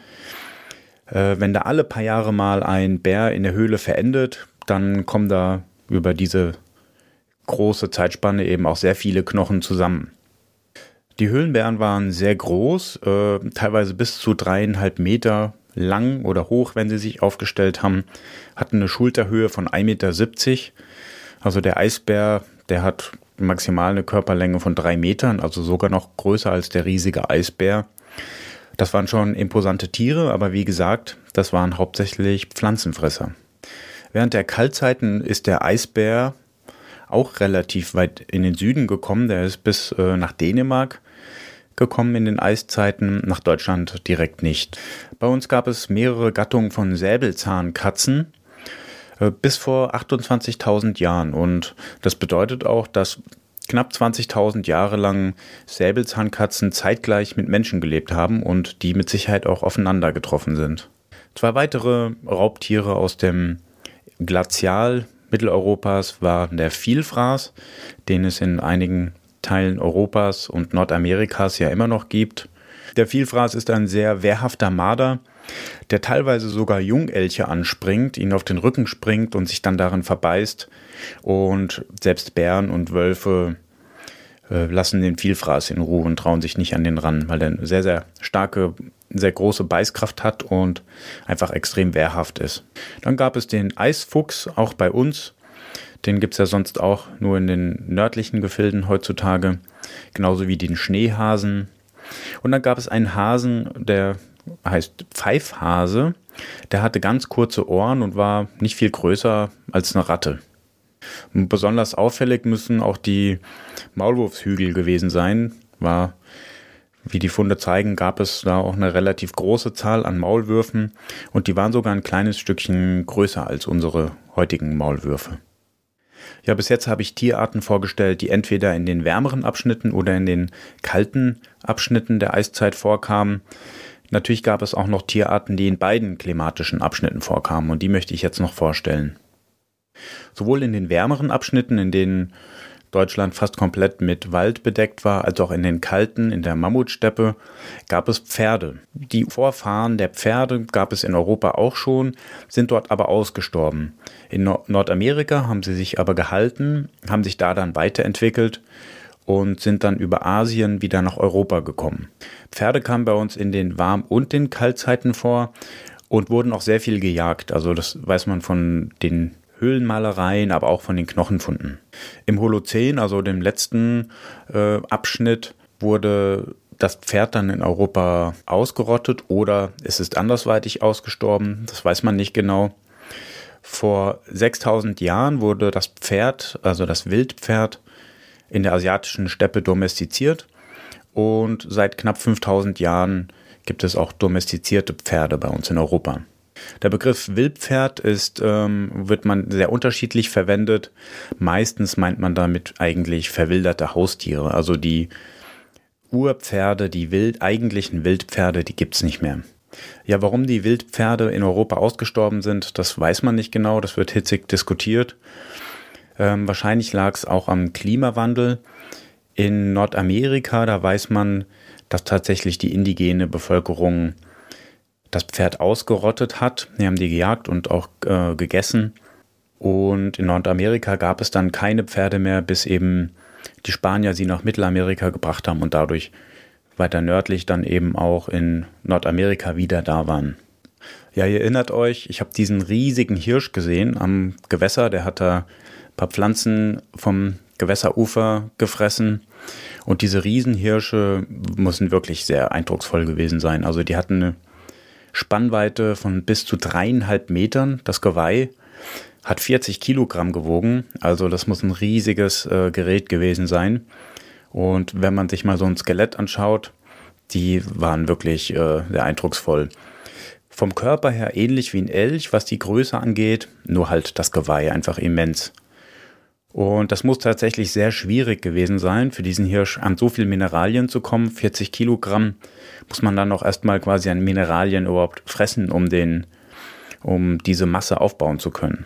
äh, wenn da alle paar Jahre mal ein Bär in der Höhle verendet, dann kommen da über diese große Zeitspanne eben auch sehr viele Knochen zusammen. Die Höhlenbären waren sehr groß, äh, teilweise bis zu dreieinhalb Meter lang oder hoch, wenn sie sich aufgestellt haben, hatten eine Schulterhöhe von 1,70 Meter. Also der Eisbär, der hat maximal eine Körperlänge von drei Metern, also sogar noch größer als der riesige Eisbär. Das waren schon imposante Tiere, aber wie gesagt, das waren hauptsächlich Pflanzenfresser. Während der Kaltzeiten ist der Eisbär auch relativ weit in den Süden gekommen. Der ist bis äh, nach Dänemark gekommen in den Eiszeiten, nach Deutschland direkt nicht. Bei uns gab es mehrere Gattungen von Säbelzahnkatzen äh, bis vor 28.000 Jahren und das bedeutet auch, dass knapp 20.000 Jahre lang Säbelzahnkatzen zeitgleich mit Menschen gelebt haben und die mit Sicherheit auch aufeinander getroffen sind. Zwei weitere Raubtiere aus dem Glazial Mitteleuropas waren der Vielfraß, den es in einigen Teilen Europas und Nordamerikas ja immer noch gibt. Der Vielfraß ist ein sehr wehrhafter Marder, der teilweise sogar Jungelche anspringt, ihnen auf den Rücken springt und sich dann darin verbeißt. Und selbst Bären und Wölfe äh, lassen den Vielfraß in Ruhe und trauen sich nicht an den ran, weil er eine sehr, sehr starke, sehr große Beißkraft hat und einfach extrem wehrhaft ist. Dann gab es den Eisfuchs, auch bei uns. Den gibt es ja sonst auch nur in den nördlichen Gefilden heutzutage. Genauso wie den Schneehasen. Und dann gab es einen Hasen, der heißt Pfeifhase. Der hatte ganz kurze Ohren und war nicht viel größer als eine Ratte. Besonders auffällig müssen auch die Maulwurfshügel gewesen sein. War, wie die Funde zeigen, gab es da auch eine relativ große Zahl an Maulwürfen und die waren sogar ein kleines Stückchen größer als unsere heutigen Maulwürfe. Ja, bis jetzt habe ich Tierarten vorgestellt, die entweder in den wärmeren Abschnitten oder in den kalten Abschnitten der Eiszeit vorkamen. Natürlich gab es auch noch Tierarten, die in beiden klimatischen Abschnitten vorkamen und die möchte ich jetzt noch vorstellen. Sowohl in den wärmeren Abschnitten, in denen Deutschland fast komplett mit Wald bedeckt war, als auch in den kalten, in der Mammutsteppe, gab es Pferde. Die Vorfahren der Pferde gab es in Europa auch schon, sind dort aber ausgestorben. In Nordamerika haben sie sich aber gehalten, haben sich da dann weiterentwickelt und sind dann über Asien wieder nach Europa gekommen. Pferde kamen bei uns in den Warm- und den Kaltzeiten vor und wurden auch sehr viel gejagt. Also das weiß man von den Höhlenmalereien, aber auch von den Knochenfunden. Im Holozän, also dem letzten äh, Abschnitt, wurde das Pferd dann in Europa ausgerottet oder es ist andersweitig ausgestorben. Das weiß man nicht genau. Vor 6000 Jahren wurde das Pferd, also das Wildpferd, in der asiatischen Steppe domestiziert und seit knapp 5000 Jahren gibt es auch domestizierte Pferde bei uns in Europa. Der Begriff Wildpferd ist, ähm, wird man sehr unterschiedlich verwendet. Meistens meint man damit eigentlich verwilderte Haustiere. Also die Urpferde, die wild, eigentlichen Wildpferde, die gibt es nicht mehr. Ja, warum die Wildpferde in Europa ausgestorben sind, das weiß man nicht genau. Das wird hitzig diskutiert. Ähm, wahrscheinlich lag es auch am Klimawandel. In Nordamerika, da weiß man, dass tatsächlich die indigene Bevölkerung das Pferd ausgerottet hat. Die haben die gejagt und auch äh, gegessen. Und in Nordamerika gab es dann keine Pferde mehr, bis eben die Spanier sie nach Mittelamerika gebracht haben und dadurch weiter nördlich dann eben auch in Nordamerika wieder da waren. Ja, ihr erinnert euch, ich habe diesen riesigen Hirsch gesehen am Gewässer, der hat da ein paar Pflanzen vom Gewässerufer gefressen. Und diese Riesenhirsche müssen wirklich sehr eindrucksvoll gewesen sein. Also die hatten eine Spannweite von bis zu dreieinhalb Metern. Das Geweih hat 40 Kilogramm gewogen. Also das muss ein riesiges äh, Gerät gewesen sein. Und wenn man sich mal so ein Skelett anschaut, die waren wirklich äh, sehr eindrucksvoll. Vom Körper her ähnlich wie ein Elch, was die Größe angeht, nur halt das Geweih einfach immens. Und das muss tatsächlich sehr schwierig gewesen sein, für diesen Hirsch an so viel Mineralien zu kommen. 40 Kilogramm muss man dann auch erstmal quasi an Mineralien überhaupt fressen, um den, um diese Masse aufbauen zu können.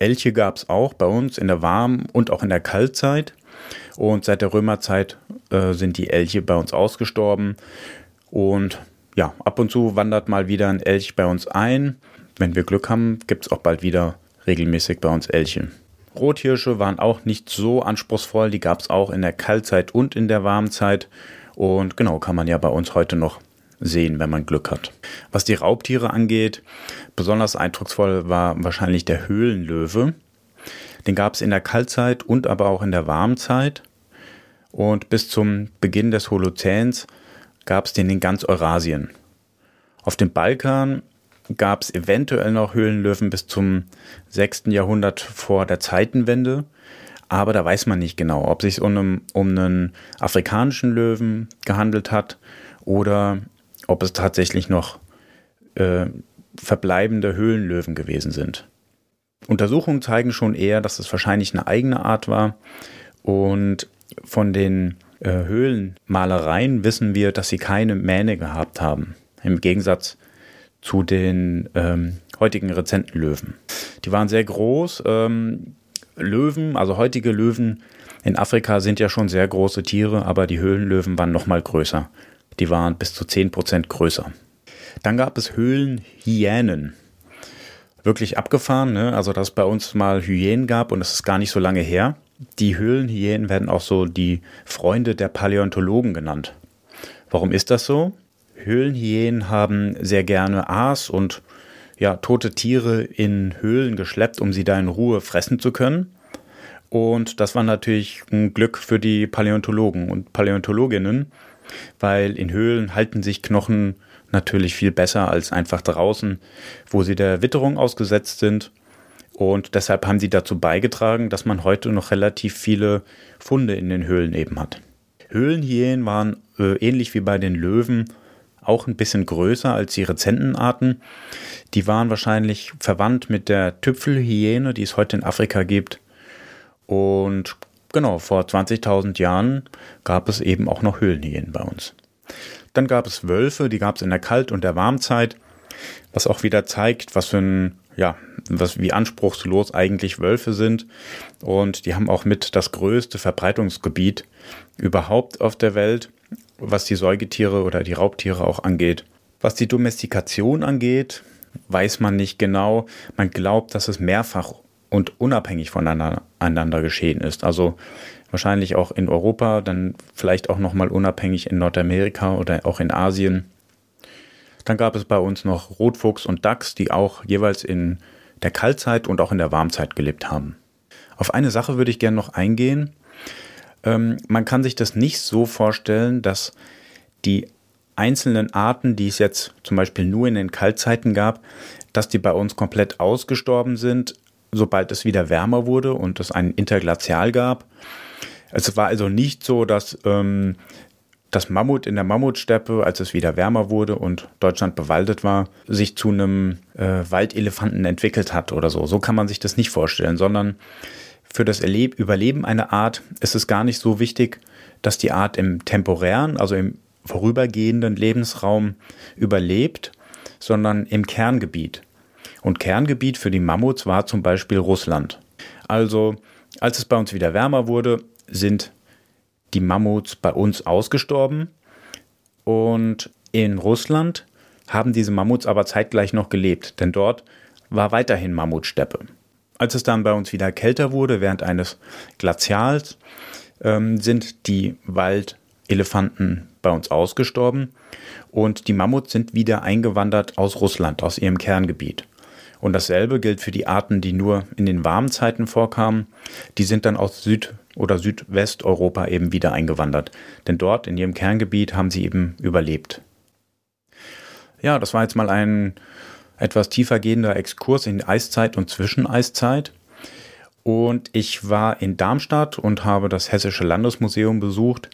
Elche gab es auch bei uns in der Warm- und auch in der Kaltzeit. Und seit der Römerzeit äh, sind die Elche bei uns ausgestorben. Und ja, ab und zu wandert mal wieder ein Elch bei uns ein. Wenn wir Glück haben, gibt es auch bald wieder regelmäßig bei uns Elche. Rothirsche waren auch nicht so anspruchsvoll, die gab es auch in der Kaltzeit und in der Warmzeit. Und genau, kann man ja bei uns heute noch sehen, wenn man Glück hat. Was die Raubtiere angeht, besonders eindrucksvoll war wahrscheinlich der Höhlenlöwe. Den gab es in der Kaltzeit und aber auch in der Warmzeit. Und bis zum Beginn des Holozäns gab es den in ganz Eurasien. Auf dem Balkan gab es eventuell noch Höhlenlöwen bis zum 6. Jahrhundert vor der Zeitenwende. Aber da weiß man nicht genau, ob es sich um, um einen afrikanischen Löwen gehandelt hat oder ob es tatsächlich noch äh, verbleibende Höhlenlöwen gewesen sind. Untersuchungen zeigen schon eher, dass es wahrscheinlich eine eigene Art war. Und von den äh, Höhlenmalereien wissen wir, dass sie keine Mähne gehabt haben. Im Gegensatz zu den ähm, heutigen Rezentenlöwen. Die waren sehr groß. Ähm, Löwen, also heutige Löwen in Afrika sind ja schon sehr große Tiere, aber die Höhlenlöwen waren noch mal größer. Die waren bis zu 10% größer. Dann gab es Höhlenhyänen. Wirklich abgefahren, ne? also dass es bei uns mal Hyänen gab und das ist gar nicht so lange her. Die Höhlenhyänen werden auch so die Freunde der Paläontologen genannt. Warum ist das so? Höhlenhyänen haben sehr gerne Aas und ja, tote Tiere in Höhlen geschleppt, um sie da in Ruhe fressen zu können. Und das war natürlich ein Glück für die Paläontologen und Paläontologinnen, weil in Höhlen halten sich Knochen natürlich viel besser als einfach draußen, wo sie der Witterung ausgesetzt sind. Und deshalb haben sie dazu beigetragen, dass man heute noch relativ viele Funde in den Höhlen eben hat. Höhlenhyänen waren äh, ähnlich wie bei den Löwen auch ein bisschen größer als die Rezentenarten. Die waren wahrscheinlich verwandt mit der Tüpfelhyäne, die es heute in Afrika gibt. Und genau, vor 20.000 Jahren gab es eben auch noch Höhlenhyänen bei uns. Dann gab es Wölfe, die gab es in der Kalt- und der Warmzeit, was auch wieder zeigt, was für ein, ja, was, wie anspruchslos eigentlich Wölfe sind. Und die haben auch mit das größte Verbreitungsgebiet überhaupt auf der Welt was die Säugetiere oder die Raubtiere auch angeht. Was die Domestikation angeht, weiß man nicht genau. Man glaubt, dass es mehrfach und unabhängig voneinander geschehen ist. Also wahrscheinlich auch in Europa, dann vielleicht auch nochmal unabhängig in Nordamerika oder auch in Asien. Dann gab es bei uns noch Rotfuchs und Dachs, die auch jeweils in der Kaltzeit und auch in der Warmzeit gelebt haben. Auf eine Sache würde ich gerne noch eingehen. Ähm, man kann sich das nicht so vorstellen, dass die einzelnen Arten, die es jetzt zum Beispiel nur in den Kaltzeiten gab, dass die bei uns komplett ausgestorben sind, sobald es wieder wärmer wurde und es ein Interglazial gab. Es war also nicht so, dass ähm, das Mammut in der Mammutsteppe, als es wieder wärmer wurde und Deutschland bewaldet war, sich zu einem äh, Waldelefanten entwickelt hat oder so. So kann man sich das nicht vorstellen, sondern für das Überleben einer Art ist es gar nicht so wichtig, dass die Art im temporären, also im vorübergehenden Lebensraum überlebt, sondern im Kerngebiet. Und Kerngebiet für die Mammuts war zum Beispiel Russland. Also, als es bei uns wieder wärmer wurde, sind die Mammuts bei uns ausgestorben Und in Russland haben diese Mammuts aber zeitgleich noch gelebt, denn dort war weiterhin Mammutsteppe. Als es dann bei uns wieder kälter wurde, während eines Glazials, ähm, sind die Waldelefanten bei uns ausgestorben und die Mammuts sind wieder eingewandert aus Russland, aus ihrem Kerngebiet. Und dasselbe gilt für die Arten, die nur in den warmen Zeiten vorkamen. Die sind dann aus Süd- oder Südwesteuropa eben wieder eingewandert. Denn dort in ihrem Kerngebiet haben sie eben überlebt. Ja, das war jetzt mal ein etwas tiefer gehender Exkurs in Eiszeit und Zwischeneiszeit. Und ich war in Darmstadt und habe das Hessische Landesmuseum besucht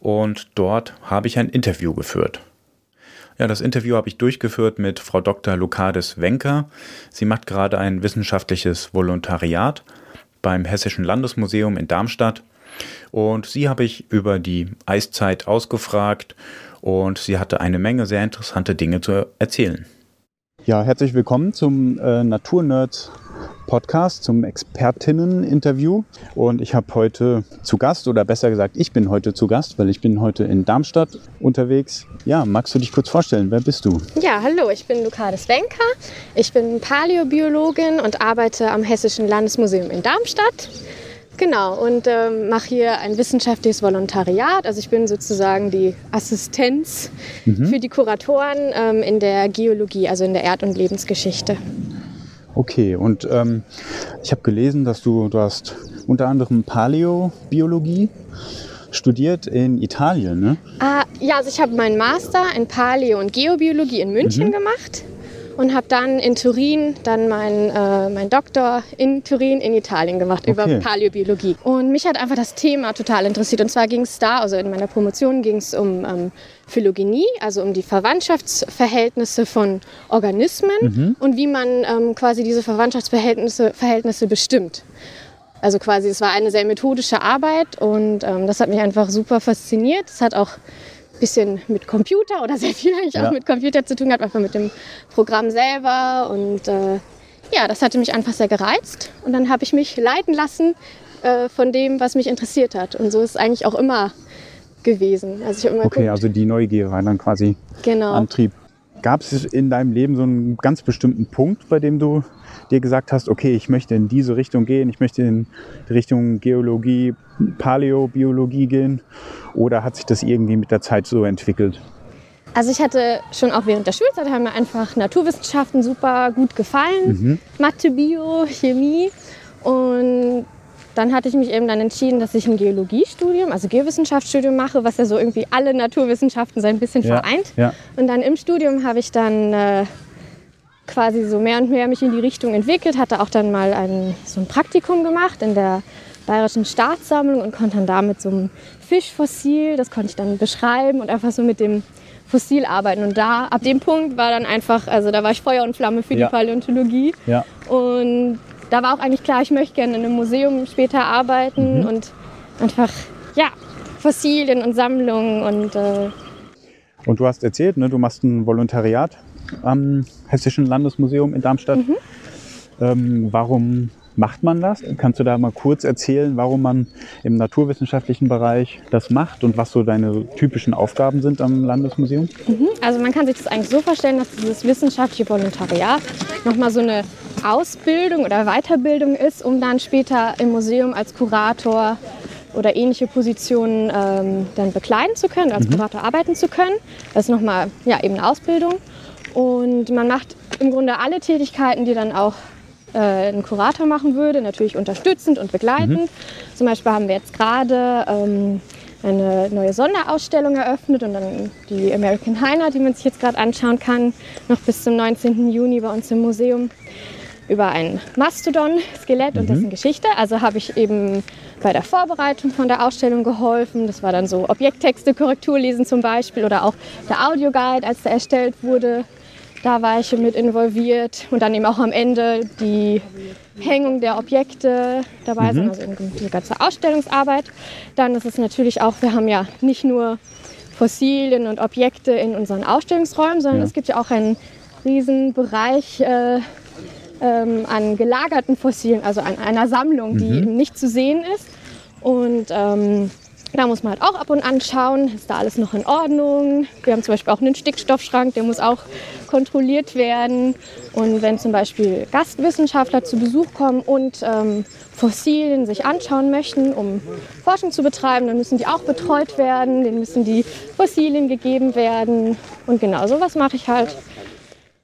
und dort habe ich ein Interview geführt. Ja, das Interview habe ich durchgeführt mit Frau Dr. Lukades Wenker. Sie macht gerade ein wissenschaftliches Volontariat beim Hessischen Landesmuseum in Darmstadt. Und sie habe ich über die Eiszeit ausgefragt und sie hatte eine Menge sehr interessante Dinge zu erzählen. Ja, herzlich willkommen zum äh, Naturnerds Podcast, zum Expertinnen-Interview. Und ich habe heute zu Gast, oder besser gesagt, ich bin heute zu Gast, weil ich bin heute in Darmstadt unterwegs. Ja, magst du dich kurz vorstellen? Wer bist du? Ja, hallo, ich bin Lukades Wenker. Ich bin Paläobiologin und arbeite am Hessischen Landesmuseum in Darmstadt. Genau, und ähm, mache hier ein wissenschaftliches Volontariat. Also ich bin sozusagen die Assistenz mhm. für die Kuratoren ähm, in der Geologie, also in der Erd- und Lebensgeschichte. Okay, und ähm, ich habe gelesen, dass du, du hast unter anderem Paläobiologie studiert in Italien, ne? Ah, ja, also ich habe meinen Master in Paleo- und Geobiologie in München mhm. gemacht und habe dann in Turin dann meinen äh, mein Doktor in Turin in Italien gemacht okay. über Paläobiologie. Und mich hat einfach das Thema total interessiert. Und zwar ging es da, also in meiner Promotion ging es um ähm, Phylogenie, also um die Verwandtschaftsverhältnisse von Organismen mhm. und wie man ähm, quasi diese Verwandtschaftsverhältnisse Verhältnisse bestimmt. Also quasi, es war eine sehr methodische Arbeit und ähm, das hat mich einfach super fasziniert. Es hat auch bisschen mit Computer oder sehr viel eigentlich ja. auch mit Computer zu tun hat, einfach mit dem Programm selber. Und äh, ja, das hatte mich einfach sehr gereizt. Und dann habe ich mich leiten lassen äh, von dem, was mich interessiert hat. Und so ist es eigentlich auch immer gewesen. Also ich immer okay, geguckt. also die Neugier war dann quasi genau. Antrieb. Gab es in deinem Leben so einen ganz bestimmten Punkt, bei dem du dir gesagt hast, okay, ich möchte in diese Richtung gehen, ich möchte in die Richtung Geologie, Paläobiologie gehen? Oder hat sich das irgendwie mit der Zeit so entwickelt? Also ich hatte schon auch während der Schulzeit haben mir einfach Naturwissenschaften super gut gefallen. Mhm. Mathe, Bio, Chemie. Und dann hatte ich mich eben dann entschieden, dass ich ein Geologiestudium, also Geowissenschaftsstudium mache, was ja so irgendwie alle Naturwissenschaften so ein bisschen ja, vereint. Ja. Und dann im Studium habe ich dann äh, quasi so mehr und mehr mich in die Richtung entwickelt, hatte auch dann mal ein, so ein Praktikum gemacht in der Bayerischen Staatssammlung und konnte dann da mit so einem Fischfossil, das konnte ich dann beschreiben und einfach so mit dem Fossil arbeiten. Und da, ab dem Punkt war dann einfach, also da war ich Feuer und Flamme für ja. die Paläontologie. Ja. Und da war auch eigentlich klar, ich möchte gerne in einem Museum später arbeiten mhm. und einfach, ja, Fossilien und Sammlungen und. Äh und du hast erzählt, ne, du machst ein Volontariat am Hessischen Landesmuseum in Darmstadt. Mhm. Ähm, warum macht man das? Kannst du da mal kurz erzählen, warum man im naturwissenschaftlichen Bereich das macht und was so deine typischen Aufgaben sind am Landesmuseum? Mhm. Also man kann sich das eigentlich so vorstellen, dass dieses wissenschaftliche Volontariat nochmal so eine Ausbildung oder Weiterbildung ist, um dann später im Museum als Kurator oder ähnliche Positionen ähm, dann bekleiden zu können, als mhm. Kurator arbeiten zu können. Das ist nochmal ja, eben eine Ausbildung. Und man macht im Grunde alle Tätigkeiten, die dann auch äh, ein Kurator machen würde, natürlich unterstützend und begleitend. Mhm. Zum Beispiel haben wir jetzt gerade ähm, eine neue Sonderausstellung eröffnet und dann die American Hyena, die man sich jetzt gerade anschauen kann, noch bis zum 19. Juni bei uns im Museum über ein Mastodon-Skelett mhm. und dessen Geschichte. Also habe ich eben bei der Vorbereitung von der Ausstellung geholfen. Das war dann so Objekttexte, Korrekturlesen zum Beispiel oder auch der Audioguide, als der erstellt wurde. Da war ich mit involviert und dann eben auch am Ende die Hängung der Objekte dabei mhm. sind, also die ganze Ausstellungsarbeit. Dann ist es natürlich auch, wir haben ja nicht nur Fossilien und Objekte in unseren Ausstellungsräumen, sondern ja. es gibt ja auch einen riesen Bereich äh, ähm, an gelagerten Fossilien, also an einer Sammlung, die mhm. nicht zu sehen ist. Und ähm, Da muss man halt auch ab und an schauen, ist da alles noch in Ordnung. Wir haben zum Beispiel auch einen Stickstoffschrank, der muss auch kontrolliert werden. Und wenn zum Beispiel Gastwissenschaftler zu Besuch kommen und ähm, Fossilien sich anschauen möchten, um Forschung zu betreiben, dann müssen die auch betreut werden, denen müssen die Fossilien gegeben werden. Und genau sowas mache ich halt.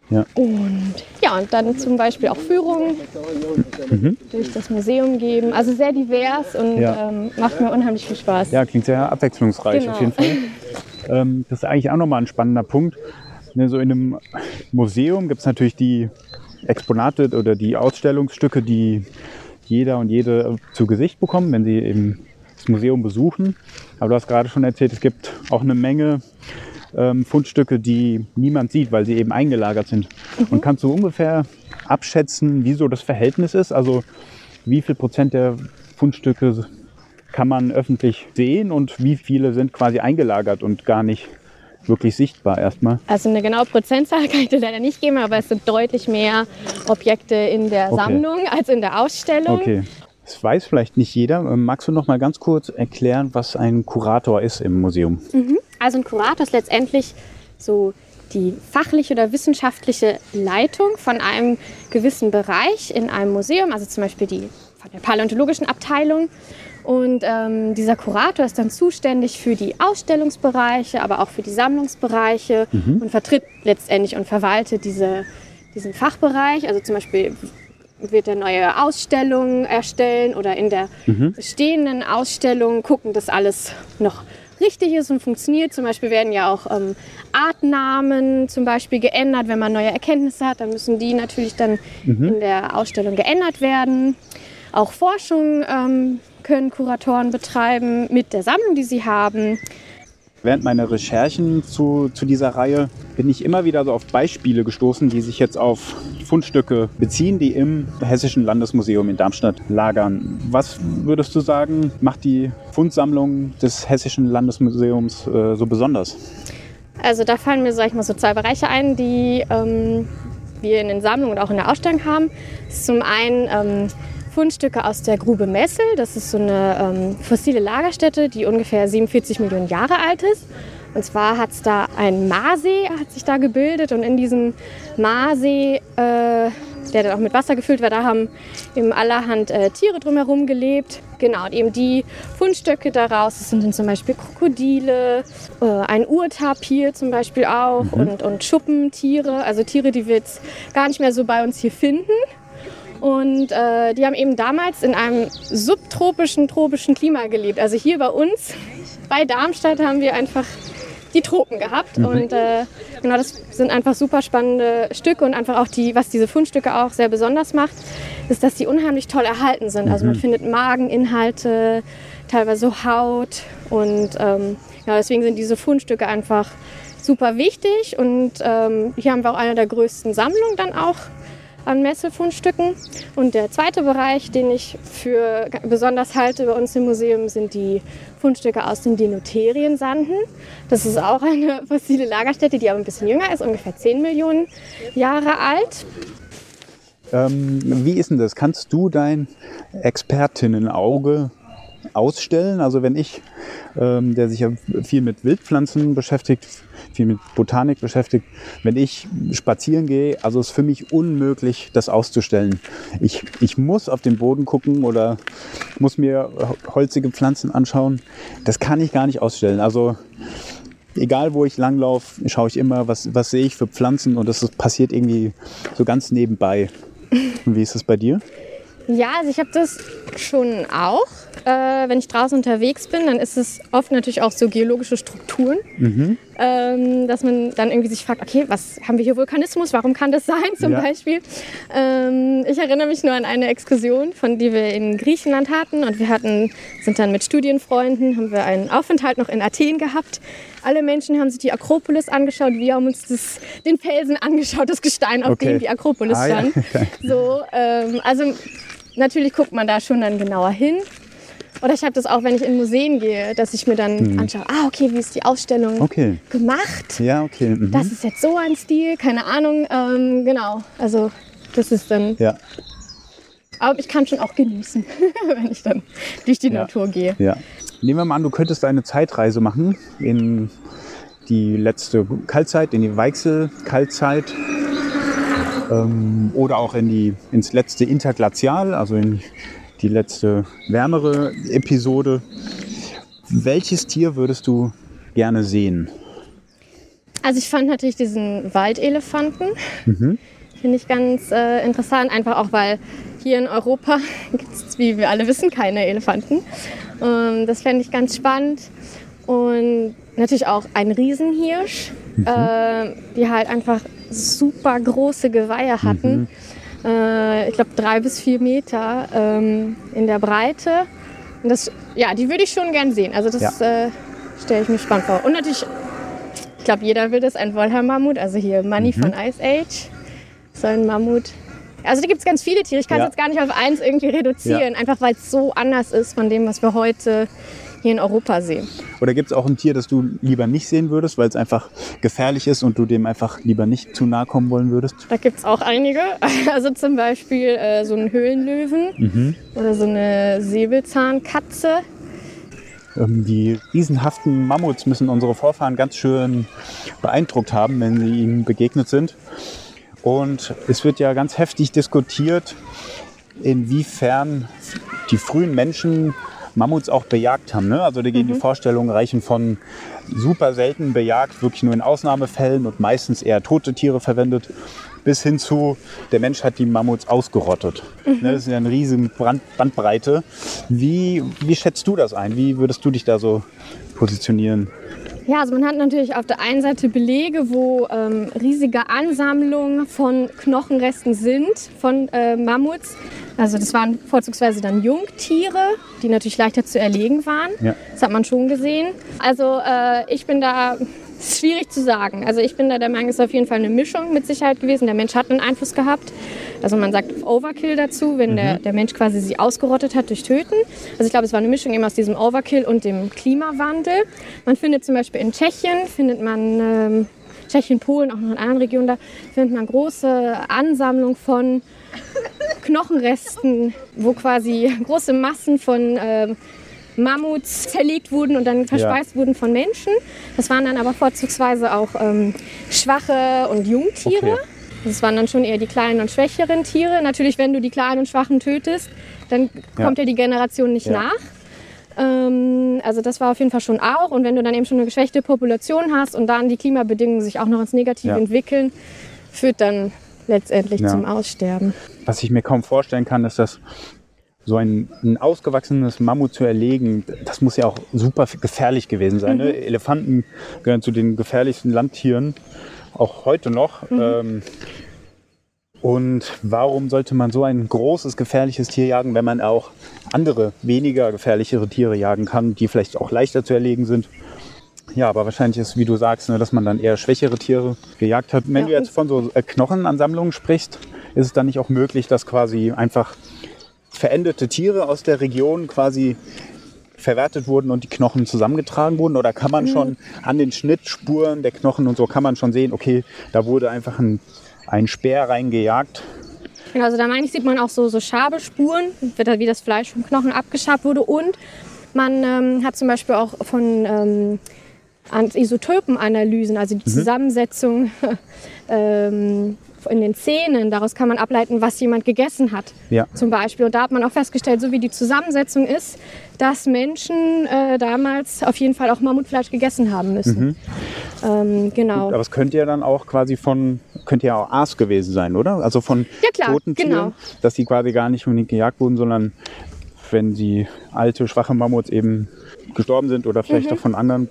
Ja. Und ja, und dann zum Beispiel auch Führungen mhm. durch das Museum geben. Also sehr divers und ja. ähm, macht mir unheimlich viel Spaß. Ja, klingt sehr abwechslungsreich genau. auf jeden Fall. ähm, das ist eigentlich auch nochmal ein spannender Punkt. Ne, so in einem Museum gibt es natürlich die Exponate oder die Ausstellungsstücke, die jeder und jede zu Gesicht bekommen, wenn sie eben das Museum besuchen. Aber du hast gerade schon erzählt, es gibt auch eine Menge ähm, Fundstücke, die niemand sieht, weil sie eben eingelagert sind. Mhm. Und kannst du ungefähr abschätzen, wie so das Verhältnis ist? Also wie viel Prozent der Fundstücke kann man öffentlich sehen und wie viele sind quasi eingelagert und gar nicht wirklich sichtbar erstmal? Also eine genaue Prozentzahl [laughs] kann ich dir leider nicht geben, aber es sind deutlich mehr Objekte in der okay. Sammlung als in der Ausstellung. Okay. Das weiß vielleicht nicht jeder. Magst du noch mal ganz kurz erklären, was ein Kurator ist im Museum? Mhm. Also ein Kurator ist letztendlich so die fachliche oder wissenschaftliche Leitung von einem gewissen Bereich in einem Museum, also zum Beispiel die von der paläontologischen Abteilung. Und ähm, dieser Kurator ist dann zuständig für die Ausstellungsbereiche, aber auch für die Sammlungsbereiche mhm. und vertritt letztendlich und verwaltet diese, diesen Fachbereich. Also zum Beispiel wird er neue Ausstellungen erstellen oder in der mhm. bestehenden Ausstellung gucken, dass alles noch richtig ist und funktioniert. Zum Beispiel werden ja auch ähm, Artnamen zum Beispiel geändert. Wenn man neue Erkenntnisse hat, dann müssen die natürlich dann mhm. in der Ausstellung geändert werden. Auch Forschung ähm, können Kuratoren betreiben mit der Sammlung, die sie haben. Während meiner Recherchen zu, zu dieser Reihe bin ich immer wieder so auf Beispiele gestoßen, die sich jetzt auf Fundstücke beziehen, die im Hessischen Landesmuseum in Darmstadt lagern. Was würdest du sagen, macht die Fundsammlung des Hessischen Landesmuseums äh, so besonders? Also da fallen mir, sag ich mal, so zwei Bereiche ein, die ähm, wir in den Sammlungen und auch in der Ausstellung haben. Zum einen ähm, Fundstücke aus der Grube Messel. Das ist so eine ähm, fossile Lagerstätte, die ungefähr 47 Millionen Jahre alt ist. Und zwar hat es da ein Marsee, hat sich da gebildet und in diesem Marsee, äh, der dann auch mit Wasser gefüllt war, da haben eben allerhand äh, Tiere drumherum gelebt. Genau, und eben die Fundstöcke daraus, das sind dann zum Beispiel Krokodile, äh, ein Urtapir zum Beispiel auch mhm. und, und Schuppentiere, also Tiere, die wir jetzt gar nicht mehr so bei uns hier finden. Und äh, die haben eben damals in einem subtropischen, tropischen Klima gelebt. Also hier bei uns, bei Darmstadt, haben wir einfach die Tropen gehabt. Mhm. Und äh, genau, das sind einfach super spannende Stücke und einfach auch die, was diese Fundstücke auch sehr besonders macht, ist, dass die unheimlich toll erhalten sind. Also man mhm. findet Mageninhalte, teilweise Haut und ähm, ja, deswegen sind diese Fundstücke einfach super wichtig und ähm, hier haben wir auch eine der größten Sammlungen dann auch an Messefundstücken. Und der zweite Bereich, den ich für besonders halte bei uns im Museum, sind die Fundstücke aus den Dinotheriensanden. Das ist auch eine [laughs] fossile Lagerstätte, die aber ein bisschen jünger ist, ungefähr 10 Millionen Jahre alt. Ähm, wie ist denn das? Kannst du dein Expertinnenauge ausstellen? Also wenn ich, ähm, der sich ja viel mit Wildpflanzen beschäftigt, viel mit Botanik beschäftigt. Wenn ich spazieren gehe, also ist für mich unmöglich, das auszustellen. Ich, ich muss auf den Boden gucken oder muss mir holzige Pflanzen anschauen. Das kann ich gar nicht ausstellen. Also egal wo ich langlaufe, schaue ich immer, was, was sehe ich für Pflanzen und das passiert irgendwie so ganz nebenbei. Und wie ist es bei dir? Ja, also ich habe das schon auch. Äh, wenn ich draußen unterwegs bin, dann ist es oft natürlich auch so geologische Strukturen, mhm. Ähm, dass man dann irgendwie sich fragt, okay, was haben wir hier Vulkanismus? Warum kann das sein zum ja. Beispiel? Ähm, ich erinnere mich nur an eine Exkursion, von die wir in Griechenland hatten und wir hatten, sind dann mit Studienfreunden, haben wir einen Aufenthalt noch in Athen gehabt. Alle Menschen haben sich die Akropolis angeschaut, wir haben uns das, den Felsen angeschaut, das Gestein, auf okay. dem die Akropolis ah, stand. Ja. [laughs] so, ähm, also natürlich guckt man da schon dann genauer hin. Oder ich habe das auch, wenn ich in Museen gehe, dass ich mir dann mhm. anschaue, ah, okay, wie ist die Ausstellung okay. gemacht? Ja, okay. Mhm. Das ist jetzt so ein Stil, keine Ahnung. Ähm, genau, also das ist dann. Ja. Aber ich kann schon auch genießen, [laughs] wenn ich dann durch die ja. Natur gehe. Ja. Nehmen wir mal an, du könntest eine Zeitreise machen in die letzte Kaltzeit, in die Weichsel-Kaltzeit ähm, oder auch in die, ins letzte Interglazial, also in die letzte wärmere Episode. Welches Tier würdest du gerne sehen? Also ich fand natürlich diesen Waldelefanten. Mhm. Finde ich ganz äh, interessant, einfach auch weil hier in Europa [laughs] gibt es, wie wir alle wissen, keine Elefanten. Ähm, das fände ich ganz spannend. Und natürlich auch ein Riesenhirsch, mhm. äh, die halt einfach super große Geweihe hatten. Mhm. Äh, ich glaube drei bis vier Meter ähm, in der Breite. Und das, ja, die würde ich schon gern sehen. Also das ja. äh, stelle ich mir spannend vor. Und natürlich glaube, jeder will das, ein Wollhaar-Mammut. Also hier Money mhm. von Ice Age. So ein Mammut. Also da gibt es ganz viele Tiere. Ich kann es ja. jetzt gar nicht auf eins irgendwie reduzieren, ja. einfach weil es so anders ist von dem, was wir heute hier in Europa sehen. Oder gibt es auch ein Tier, das du lieber nicht sehen würdest, weil es einfach gefährlich ist und du dem einfach lieber nicht zu nahe kommen wollen würdest? Da gibt es auch einige. [laughs] Also zum Beispiel äh, so einen Höhlenlöwen mhm. oder so eine Säbelzahnkatze. Ähm, die riesenhaften Mammuts müssen unsere Vorfahren ganz schön beeindruckt haben, wenn sie ihnen begegnet sind. Und es wird ja ganz heftig diskutiert, inwiefern die frühen Menschen Mammuts auch bejagt haben. Ne? Also da gehen mhm. die Vorstellungen reichen von super selten bejagt, wirklich nur in Ausnahmefällen und meistens eher tote Tiere verwendet, bis hin zu, der Mensch hat die Mammuts ausgerottet. Mhm. Das ist ja eine riesige Brand Bandbreite. Wie, wie schätzt du das ein? Wie würdest du dich da so positionieren? Ja, also man hat natürlich auf der einen Seite Belege, wo ähm, riesige Ansammlungen von Knochenresten sind, von äh, Mammuts. Also das waren vorzugsweise dann Jungtiere, die natürlich leichter zu erlegen waren. Ja. Das hat man schon gesehen. Also äh, ich bin da ist schwierig zu sagen. Also ich bin da der Meinung, es ist auf jeden Fall eine Mischung mit Sicherheit gewesen. Der Mensch hat einen Einfluss gehabt. Also man sagt Overkill dazu, wenn mhm. der, der Mensch quasi sie ausgerottet hat durch Töten. Also ich glaube, es war eine Mischung eben aus diesem Overkill und dem Klimawandel. Man findet zum Beispiel in Tschechien, findet man ähm, Tschechien, Polen, auch noch in anderen Regionen, da findet man große Ansammlung von Knochenresten, wo quasi große Massen von äh, Mammuts zerlegt wurden und dann verspeist ja. wurden von Menschen. Das waren dann aber vorzugsweise auch ähm, schwache und Jungtiere. Okay. Das waren dann schon eher die kleinen und schwächeren Tiere. Natürlich, wenn du die kleinen und schwachen tötest, dann kommt ja, ja die Generation nicht ja. nach. Ähm, also das war auf jeden Fall schon auch. Und wenn du dann eben schon eine geschwächte Population hast und dann die Klimabedingungen sich auch noch ins Negative entwickeln, führt dann letztendlich zum Aussterben. Was ich mir kaum vorstellen kann, ist, dass so ein, ein, ausgewachsenes Mammut zu erlegen, das muss ja auch super gefährlich gewesen sein. Ne? Mhm. Ne? Elefanten gehören zu den gefährlichsten Landtieren, auch heute noch. Mhm. Ähm, und warum sollte man so ein großes, gefährliches Tier jagen, wenn man auch andere, weniger gefährlichere Tiere jagen kann, die vielleicht auch leichter zu erlegen sind? Ja, aber wahrscheinlich ist, wie du sagst, ne, dass man dann eher schwächere Tiere gejagt hat. Wenn ja. du jetzt von so äh, Knochenansammlungen sprichst, ist es dann nicht auch möglich, dass quasi einfach verendete Tiere aus der Region quasi verwertet wurden und die Knochen zusammengetragen wurden? Oder kann man mhm. schon an den Schnittspuren der Knochen und so kann man schon sehen, okay, da wurde einfach ein, ein Speer reingejagt? Genau, also da meine ich, sieht man auch so, so Schabespuren, wie das Fleisch vom Knochen abgeschabt wurde. Und man ähm, hat zum Beispiel auch von ähm, Isotopenanalysen, also die mhm. Zusammensetzung [laughs] ähm, in den Zähnen, daraus kann man ableiten, was jemand gegessen hat. Ja. Zum Beispiel. Und da hat man auch festgestellt, so wie die Zusammensetzung ist, dass Menschen äh, damals auf jeden Fall auch Mammutfleisch gegessen haben müssen. Mhm. Ähm, genau. Aber es könnte ja dann auch quasi von, könnte ja auch Aas gewesen sein, oder? Also von ja, klar, toten Tieren, genau. dass die quasi gar nicht unbedingt gejagt wurden, sondern wenn die alte, schwache Mammuts eben gestorben sind oder vielleicht mhm. auch von anderen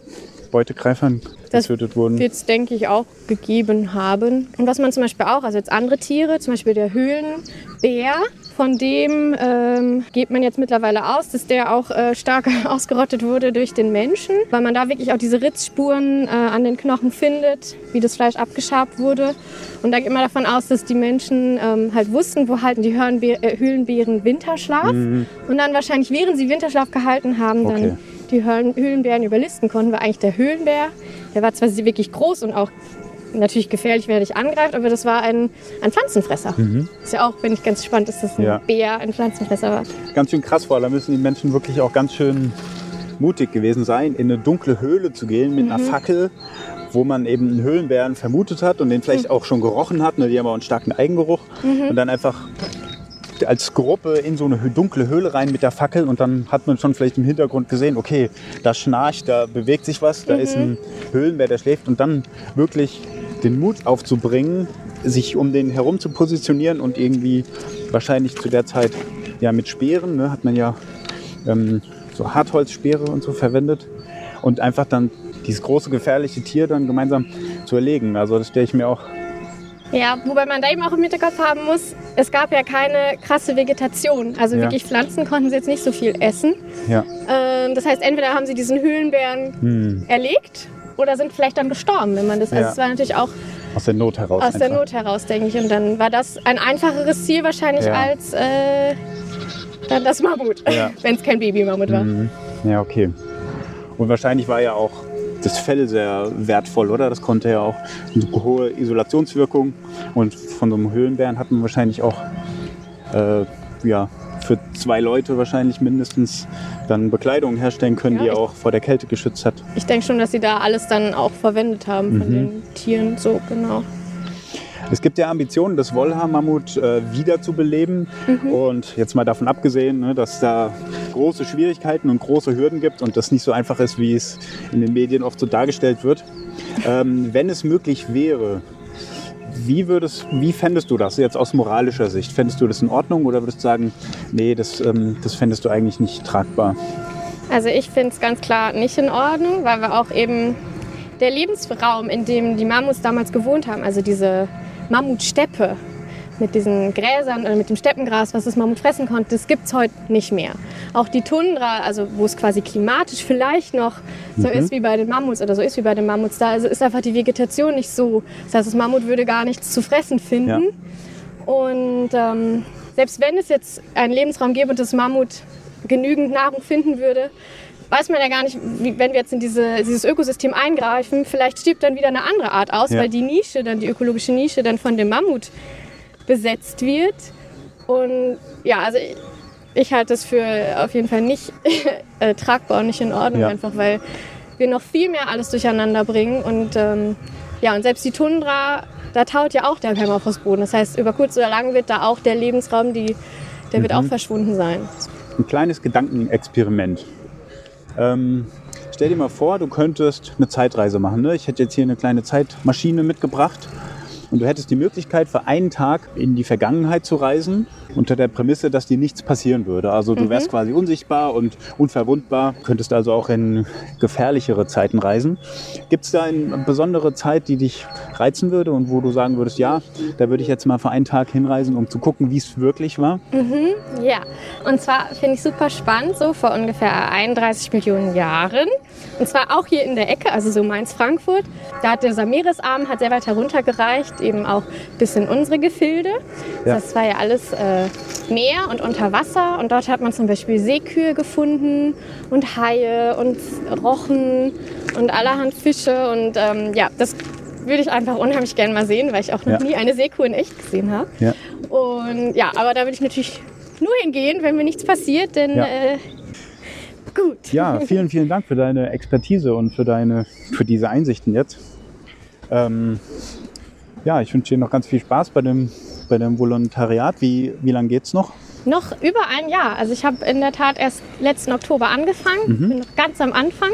Beutegreifern getötet wurden. Das wird es, denke ich, auch gegeben haben. Und was man zum Beispiel auch, also jetzt andere Tiere, zum Beispiel der Höhlenbär, von dem ähm, geht man jetzt mittlerweile aus, dass der auch äh, stark [laughs] ausgerottet wurde durch den Menschen, weil man da wirklich auch diese Ritzspuren äh, an den Knochen findet, wie das Fleisch abgeschabt wurde. Und da geht man davon aus, dass die Menschen ähm, halt wussten, wo halten die äh, Höhlenbären Winterschlaf. Mhm. Und dann wahrscheinlich, während sie Winterschlaf gehalten haben, okay. Die Höhlenbären überlisten konnten, war eigentlich der Höhlenbär. Der war zwar wirklich groß und auch natürlich gefährlich, wenn er dich angreift, aber das war ein, ein Pflanzenfresser. Mhm. Ist ja auch, bin ich ganz gespannt, dass das ein ja. Bär ein Pflanzenfresser war. Ganz schön krass vor, da müssen die Menschen wirklich auch ganz schön mutig gewesen sein, in eine dunkle Höhle zu gehen mit mhm. einer Fackel, wo man eben einen Höhlenbären vermutet hat und den vielleicht mhm. auch schon gerochen hat. Ne? Die haben auch einen starken Eigengeruch. Mhm. Und dann einfach als Gruppe in so eine dunkle Höhle rein mit der Fackel und dann hat man schon vielleicht im Hintergrund gesehen, okay, da schnarcht, da bewegt sich was, da ist ein mhm. Höhlenbär, der schläft und dann wirklich den Mut aufzubringen, sich um den herum zu positionieren und irgendwie wahrscheinlich zu der Zeit ja mit Speeren, ne, hat man ja ähm, so Hartholzspeere und so verwendet und einfach dann dieses große gefährliche Tier dann gemeinsam zu erlegen. Also das stelle ich mir auch ja, wobei man da eben auch im Hinterkopf haben muss, es gab ja keine krasse Vegetation. Also ja. wirklich Pflanzen konnten sie jetzt nicht so viel essen. Ja. Ähm, das heißt, entweder haben sie diesen Höhlenbären hm. erlegt oder sind vielleicht dann gestorben, wenn man das. Also ja. es war natürlich auch aus der Not heraus. Aus einfach. der Not heraus, denke ich. Und dann war das ein einfacheres Ziel wahrscheinlich ja. als äh, dann das Mammut, ja. [laughs] wenn es kein Baby-Mammut war. Mhm. Ja, okay. Und wahrscheinlich war ja auch das Fell sehr wertvoll, oder? Das konnte ja auch eine hohe Isolationswirkung. Und von so einem Höhlenbären hat man wahrscheinlich auch äh, ja, für zwei Leute wahrscheinlich mindestens dann Bekleidung herstellen können, ja, die auch vor der Kälte geschützt hat. Ich denke schon, dass sie da alles dann auch verwendet haben von mhm. den Tieren, so genau. Es gibt ja Ambitionen, das Wollhaar-Mammut äh, wiederzubeleben. Mhm. Und jetzt mal davon abgesehen, ne, dass da große Schwierigkeiten und große Hürden gibt und das nicht so einfach ist, wie es in den Medien oft so dargestellt wird. Ähm, wenn es möglich wäre, wie, würdest, wie fändest du das jetzt aus moralischer Sicht? Fändest du das in Ordnung oder würdest du sagen, nee, das, ähm, das fändest du eigentlich nicht tragbar? Also ich finde es ganz klar nicht in Ordnung, weil wir auch eben der Lebensraum, in dem die Mammuts damals gewohnt haben, also diese Mammutsteppe mit diesen Gräsern oder mit dem Steppengras, was das Mammut fressen konnte, das gibt es heute nicht mehr. Auch die Tundra, also wo es quasi klimatisch vielleicht noch so mhm. ist wie bei den Mammuts oder so ist wie bei den Mammuts, da also ist einfach die Vegetation nicht so. Das heißt, das Mammut würde gar nichts zu fressen finden. Ja. Und ähm, selbst wenn es jetzt einen Lebensraum gäbe und das Mammut genügend Nahrung finden würde, weiß man ja gar nicht, wie, wenn wir jetzt in diese, dieses Ökosystem eingreifen, vielleicht stirbt dann wieder eine andere Art aus, ja. weil die Nische, dann die ökologische Nische dann von dem Mammut besetzt wird. Und ja, also ich, ich halte das für auf jeden Fall nicht [laughs] äh, tragbar und nicht in Ordnung, ja. einfach weil wir noch viel mehr alles durcheinander bringen. Und ähm, ja, und selbst die Tundra, da taut ja auch der Permafrostboden. Das heißt, über kurz oder lang wird da auch der Lebensraum, die, der mhm. wird auch verschwunden sein. Ein kleines Gedankenexperiment. Ähm, stell dir mal vor, du könntest eine Zeitreise machen. Ne? Ich hätte jetzt hier eine kleine Zeitmaschine mitgebracht und du hättest die Möglichkeit, für einen Tag in die Vergangenheit zu reisen, unter der Prämisse, dass dir nichts passieren würde. Also du wärst mhm. quasi unsichtbar und unverwundbar, könntest also auch in gefährlichere Zeiten reisen. Gibt es da eine besondere Zeit, die dich reizen würde und wo du sagen würdest, ja, da würde ich jetzt mal für einen Tag hinreisen, um zu gucken, wie es wirklich war? Mhm, ja, und zwar finde ich super spannend, so vor ungefähr 31 Millionen Jahren. Und zwar auch hier in der Ecke, also so Mainz-Frankfurt. Da hat der Sameresarm hat sehr weit heruntergereicht, eben auch bis in unsere Gefilde. Ja. Das war ja alles äh, Meer und unter Wasser. Und dort hat man zum Beispiel Seekühe gefunden und Haie und Rochen und allerhand Fische. Und ähm, ja, das würde ich einfach unheimlich gerne mal sehen, weil ich auch noch ja. nie eine Seekuh in echt gesehen habe. Ja. Und ja, aber da würde ich natürlich nur hingehen, wenn mir nichts passiert, denn ja. äh, gut. Ja, vielen, vielen Dank für deine Expertise und für deine, für diese Einsichten jetzt. Ähm, ja, ich wünsche dir noch ganz viel Spaß bei dem, bei dem Volontariat. Wie, wie lange geht es noch? Noch über ein Jahr. Also ich habe in der Tat erst letzten Oktober angefangen, mhm. bin noch ganz am Anfang.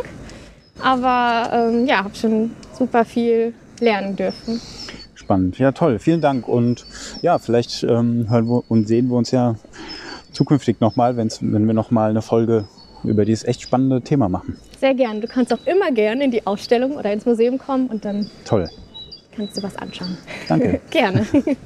Aber ähm, ja, habe schon super viel lernen dürfen. Spannend, ja toll, vielen Dank. Und ja, vielleicht ähm, hören wir und sehen wir uns ja zukünftig nochmal, wenn wir nochmal eine Folge über dieses echt spannende Thema machen. Sehr gern. Du kannst auch immer gerne in die Ausstellung oder ins Museum kommen und dann Toll. kannst du was anschauen. Danke. [laughs] Gerne. [laughs]